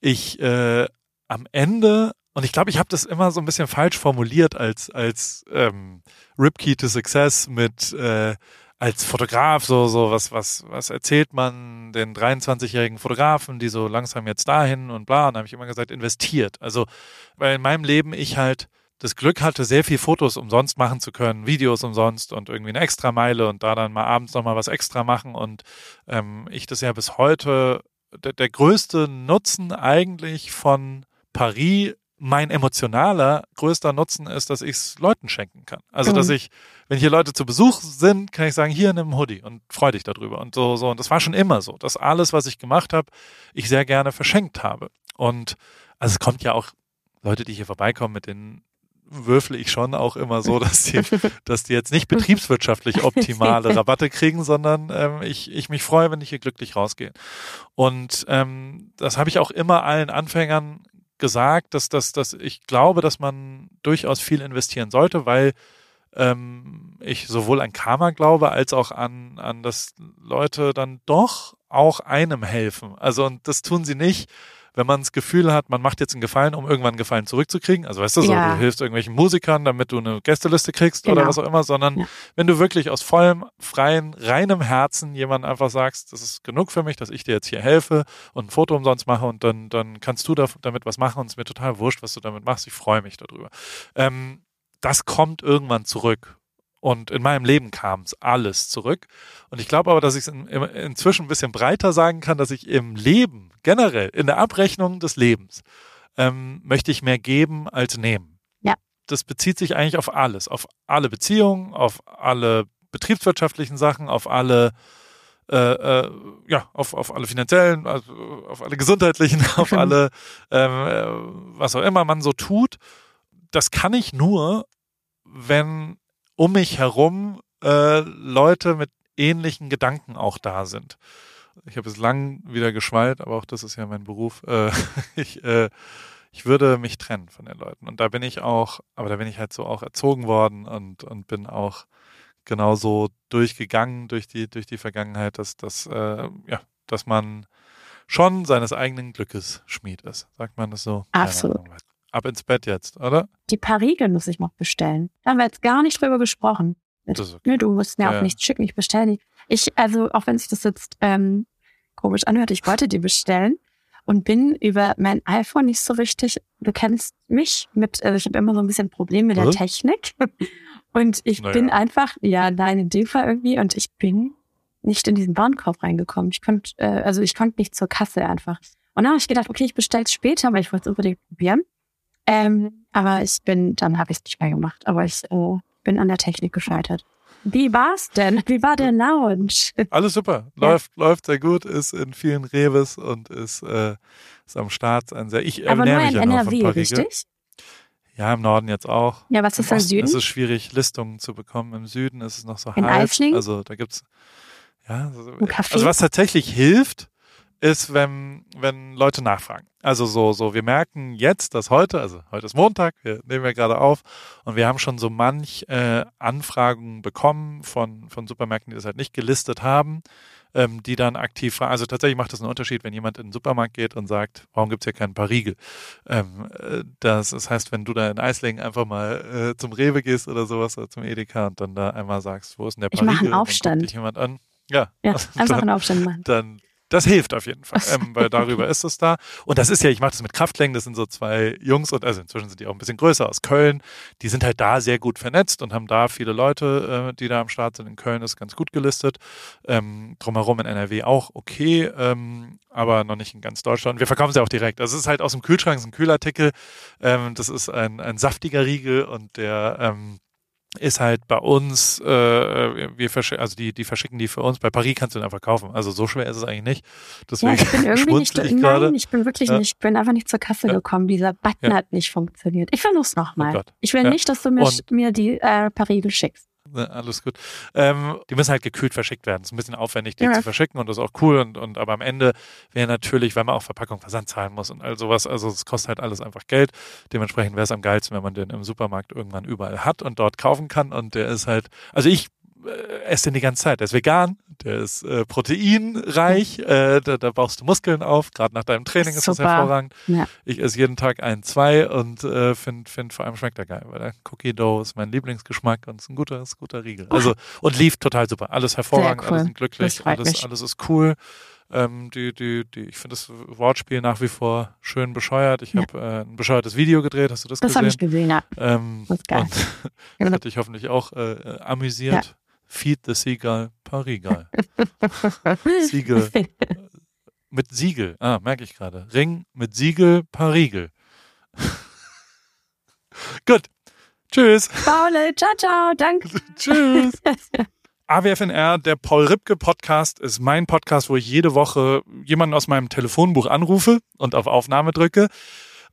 Speaker 1: ich äh, am Ende, und ich glaube, ich habe das immer so ein bisschen falsch formuliert als, als ähm, Ripkey to Success mit äh, als Fotograf so so was was was erzählt man den 23-jährigen Fotografen, die so langsam jetzt dahin und bla und da habe ich immer gesagt investiert. Also weil in meinem Leben ich halt das Glück hatte, sehr viel Fotos umsonst machen zu können, Videos umsonst und irgendwie eine extra Meile und da dann mal abends nochmal was extra machen. Und ähm, ich das ja bis heute, der, der größte Nutzen eigentlich von Paris mein emotionaler größter Nutzen ist, dass ich es Leuten schenken kann. Also, mhm. dass ich, wenn hier Leute zu Besuch sind, kann ich sagen, hier in einem Hoodie und freu dich darüber und so, so. Und das war schon immer so, dass alles, was ich gemacht habe, ich sehr gerne verschenkt habe. Und also es kommt ja auch Leute, die hier vorbeikommen, mit denen würfle ich schon auch immer so, dass die, dass die jetzt nicht betriebswirtschaftlich optimale *laughs* Rabatte kriegen, sondern ähm, ich, ich mich freue, wenn ich hier glücklich rausgehe. Und ähm, das habe ich auch immer allen Anfängern gesagt, dass, dass, dass ich glaube, dass man durchaus viel investieren sollte, weil ähm, ich sowohl an Karma glaube, als auch an, an, dass Leute dann doch auch einem helfen. Also, und das tun sie nicht, wenn man das Gefühl hat, man macht jetzt einen Gefallen, um irgendwann einen Gefallen zurückzukriegen. Also weißt du, so, ja. du hilfst irgendwelchen Musikern, damit du eine Gästeliste kriegst genau. oder was auch immer, sondern ja. wenn du wirklich aus vollem, freien, reinem Herzen jemand einfach sagst, das ist genug für mich, dass ich dir jetzt hier helfe und ein Foto umsonst mache und dann, dann kannst du damit was machen und es ist mir total wurscht, was du damit machst. Ich freue mich darüber. Ähm, das kommt irgendwann zurück. Und in meinem Leben kam es alles zurück. Und ich glaube aber, dass ich es in, inzwischen ein bisschen breiter sagen kann, dass ich im Leben, generell, in der Abrechnung des Lebens, ähm, möchte ich mehr geben als nehmen.
Speaker 2: Ja.
Speaker 1: Das bezieht sich eigentlich auf alles, auf alle Beziehungen, auf alle betriebswirtschaftlichen Sachen, auf alle äh, äh, ja, auf, auf alle finanziellen, also auf alle gesundheitlichen, *laughs* auf alle, ähm, äh, was auch immer man so tut. Das kann ich nur, wenn um mich herum äh, Leute mit ähnlichen Gedanken auch da sind. Ich habe es lang wieder geschwallt, aber auch das ist ja mein Beruf. Äh, *laughs* ich, äh, ich würde mich trennen von den Leuten. Und da bin ich auch, aber da bin ich halt so auch erzogen worden und, und bin auch genauso durchgegangen durch die, durch die Vergangenheit, dass, dass, äh, ja, dass man schon seines eigenen Glückes Schmied ist. Sagt man das so?
Speaker 2: Absolut
Speaker 1: ab ins Bett jetzt, oder?
Speaker 2: Die paar Riegel muss ich noch bestellen. Da haben wir jetzt gar nicht drüber gesprochen. Okay. Ne, du musst mir ja, auch nichts schicken, ich bestelle die. Ich, also auch wenn sich das jetzt ähm, komisch anhört, ich wollte die bestellen und bin über mein iPhone nicht so richtig, du kennst mich mit, also ich habe immer so ein bisschen Probleme mit der Was? Technik. *laughs* Und ich naja. bin einfach, ja, nein, in dem Fall irgendwie, und ich bin nicht in diesen Warenkorb reingekommen. Ich konnte, äh, also ich konnte nicht zur Kasse einfach. Und dann habe ich gedacht, okay, ich bestelle es später, weil ich wollte es unbedingt probieren. Ähm, aber ich bin, dann habe ich es nicht mehr gemacht. Aber ich äh, bin an der Technik gescheitert. Wie war's denn? Wie war der Lounge?
Speaker 1: Alles super. Läuft, ja. läuft sehr gut, ist in vielen Reves und ist, äh, ist am Start ein sehr. Ich
Speaker 2: Aber nur in NRW, richtig?
Speaker 1: Ja, im Norden jetzt auch.
Speaker 2: Ja, was ist
Speaker 1: im
Speaker 2: Süden?
Speaker 1: Es ist schwierig, Listungen zu bekommen. Im Süden ist es noch so
Speaker 2: in halb. Eislingen?
Speaker 1: Also da gibt's ja, also, also was tatsächlich hilft, ist, wenn, wenn Leute nachfragen. Also so, so, wir merken jetzt, dass heute, also heute ist Montag, wir nehmen ja gerade auf und wir haben schon so manch äh, Anfragen bekommen von, von Supermärkten, die das halt nicht gelistet haben, ähm, die dann aktiv fragen. Also tatsächlich macht das einen Unterschied, wenn jemand in den Supermarkt geht und sagt, warum gibt's hier keinen paar Riegel? Ähm, äh, das, das heißt, wenn du da in Eislingen einfach mal äh, zum Rewe gehst oder sowas oder zum Edeka und dann da einmal sagst, wo ist denn der
Speaker 2: Paar ich Riegel? Einen Aufstand.
Speaker 1: dich jemand an. Ja,
Speaker 2: ja *laughs* einfach dann, einen Aufstand machen.
Speaker 1: Dann, das hilft auf jeden Fall, ähm, weil darüber *laughs* ist es da. Und das ist ja, ich mache das mit Kraftlängen, das sind so zwei Jungs und also inzwischen sind die auch ein bisschen größer aus Köln. Die sind halt da sehr gut vernetzt und haben da viele Leute, äh, die da am Start sind. In Köln ist ganz gut gelistet. Ähm, drumherum in NRW auch okay, ähm, aber noch nicht in ganz Deutschland. Wir verkaufen sie auch direkt. Also es ist halt aus dem Kühlschrank, es ist ein Kühlartikel. Ähm, das ist ein, ein saftiger Riegel und der ähm, ist halt bei uns, äh, wir also die, die verschicken die für uns. Bei Paris kannst du den einfach kaufen. Also so schwer ist es eigentlich nicht. Deswegen ja,
Speaker 2: ich bin *laughs* irgendwie nicht, ich nein, ich bin wirklich ja. nicht, ich bin einfach nicht zur Kasse ja. gekommen. Dieser Button hat nicht funktioniert. Ich versuch's nochmal. Oh ich will nicht, dass du mir, mir die äh, Paris schickst.
Speaker 1: Ne, alles gut. Ähm, die müssen halt gekühlt verschickt werden. Es ist ein bisschen aufwendig, die
Speaker 2: Ja.
Speaker 1: zu verschicken und das ist auch cool. Und, und aber am Ende wäre natürlich, weil man auch Verpackung, Versand zahlen muss und all sowas, also es kostet halt alles einfach Geld. Dementsprechend wäre es am geilsten, wenn man den im Supermarkt irgendwann überall hat und dort kaufen kann. Und der ist halt, also ich esse den die ganze Zeit. Der ist vegan, der ist äh, proteinreich, äh, da, da baust du Muskeln auf. Gerade nach deinem Training ist das
Speaker 2: Super.
Speaker 1: hervorragend.
Speaker 2: Ja.
Speaker 1: Ich esse jeden Tag ein, zwei und äh, finde find vor allem schmeckt er geil, weil der Cookie Dough ist mein Lieblingsgeschmack und ist ein guter, ist ein guter Riegel. Also und lief total super. Alles hervorragend,
Speaker 2: cool.
Speaker 1: alle sind glücklich,
Speaker 2: Das
Speaker 1: alles,
Speaker 2: mich.
Speaker 1: alles ist cool. Ähm, die, die, die, ich finde das Wortspiel nach wie vor schön bescheuert. Ich
Speaker 2: Ja.
Speaker 1: habe äh, ein bescheuertes Video gedreht. Hast du das,
Speaker 2: Das habe ich
Speaker 1: gesehen?
Speaker 2: gesehen, ja.
Speaker 1: Ähm,
Speaker 2: Das ist geil.
Speaker 1: Und das hat dich hoffentlich auch äh, äh, amüsiert. Feed the Seagull, Parigal. *laughs* Siegel. Mit Siegel. Ah, merke ich gerade. Ring mit Siegel, Parigel. *laughs* Gut. Tschüss.
Speaker 2: Paul, ciao, ciao, danke. *laughs*
Speaker 1: Tschüss. AWFNR, der Paul Ripke Podcast, ist mein Podcast, wo ich jede Woche jemanden aus meinem Telefonbuch anrufe und auf Aufnahme drücke.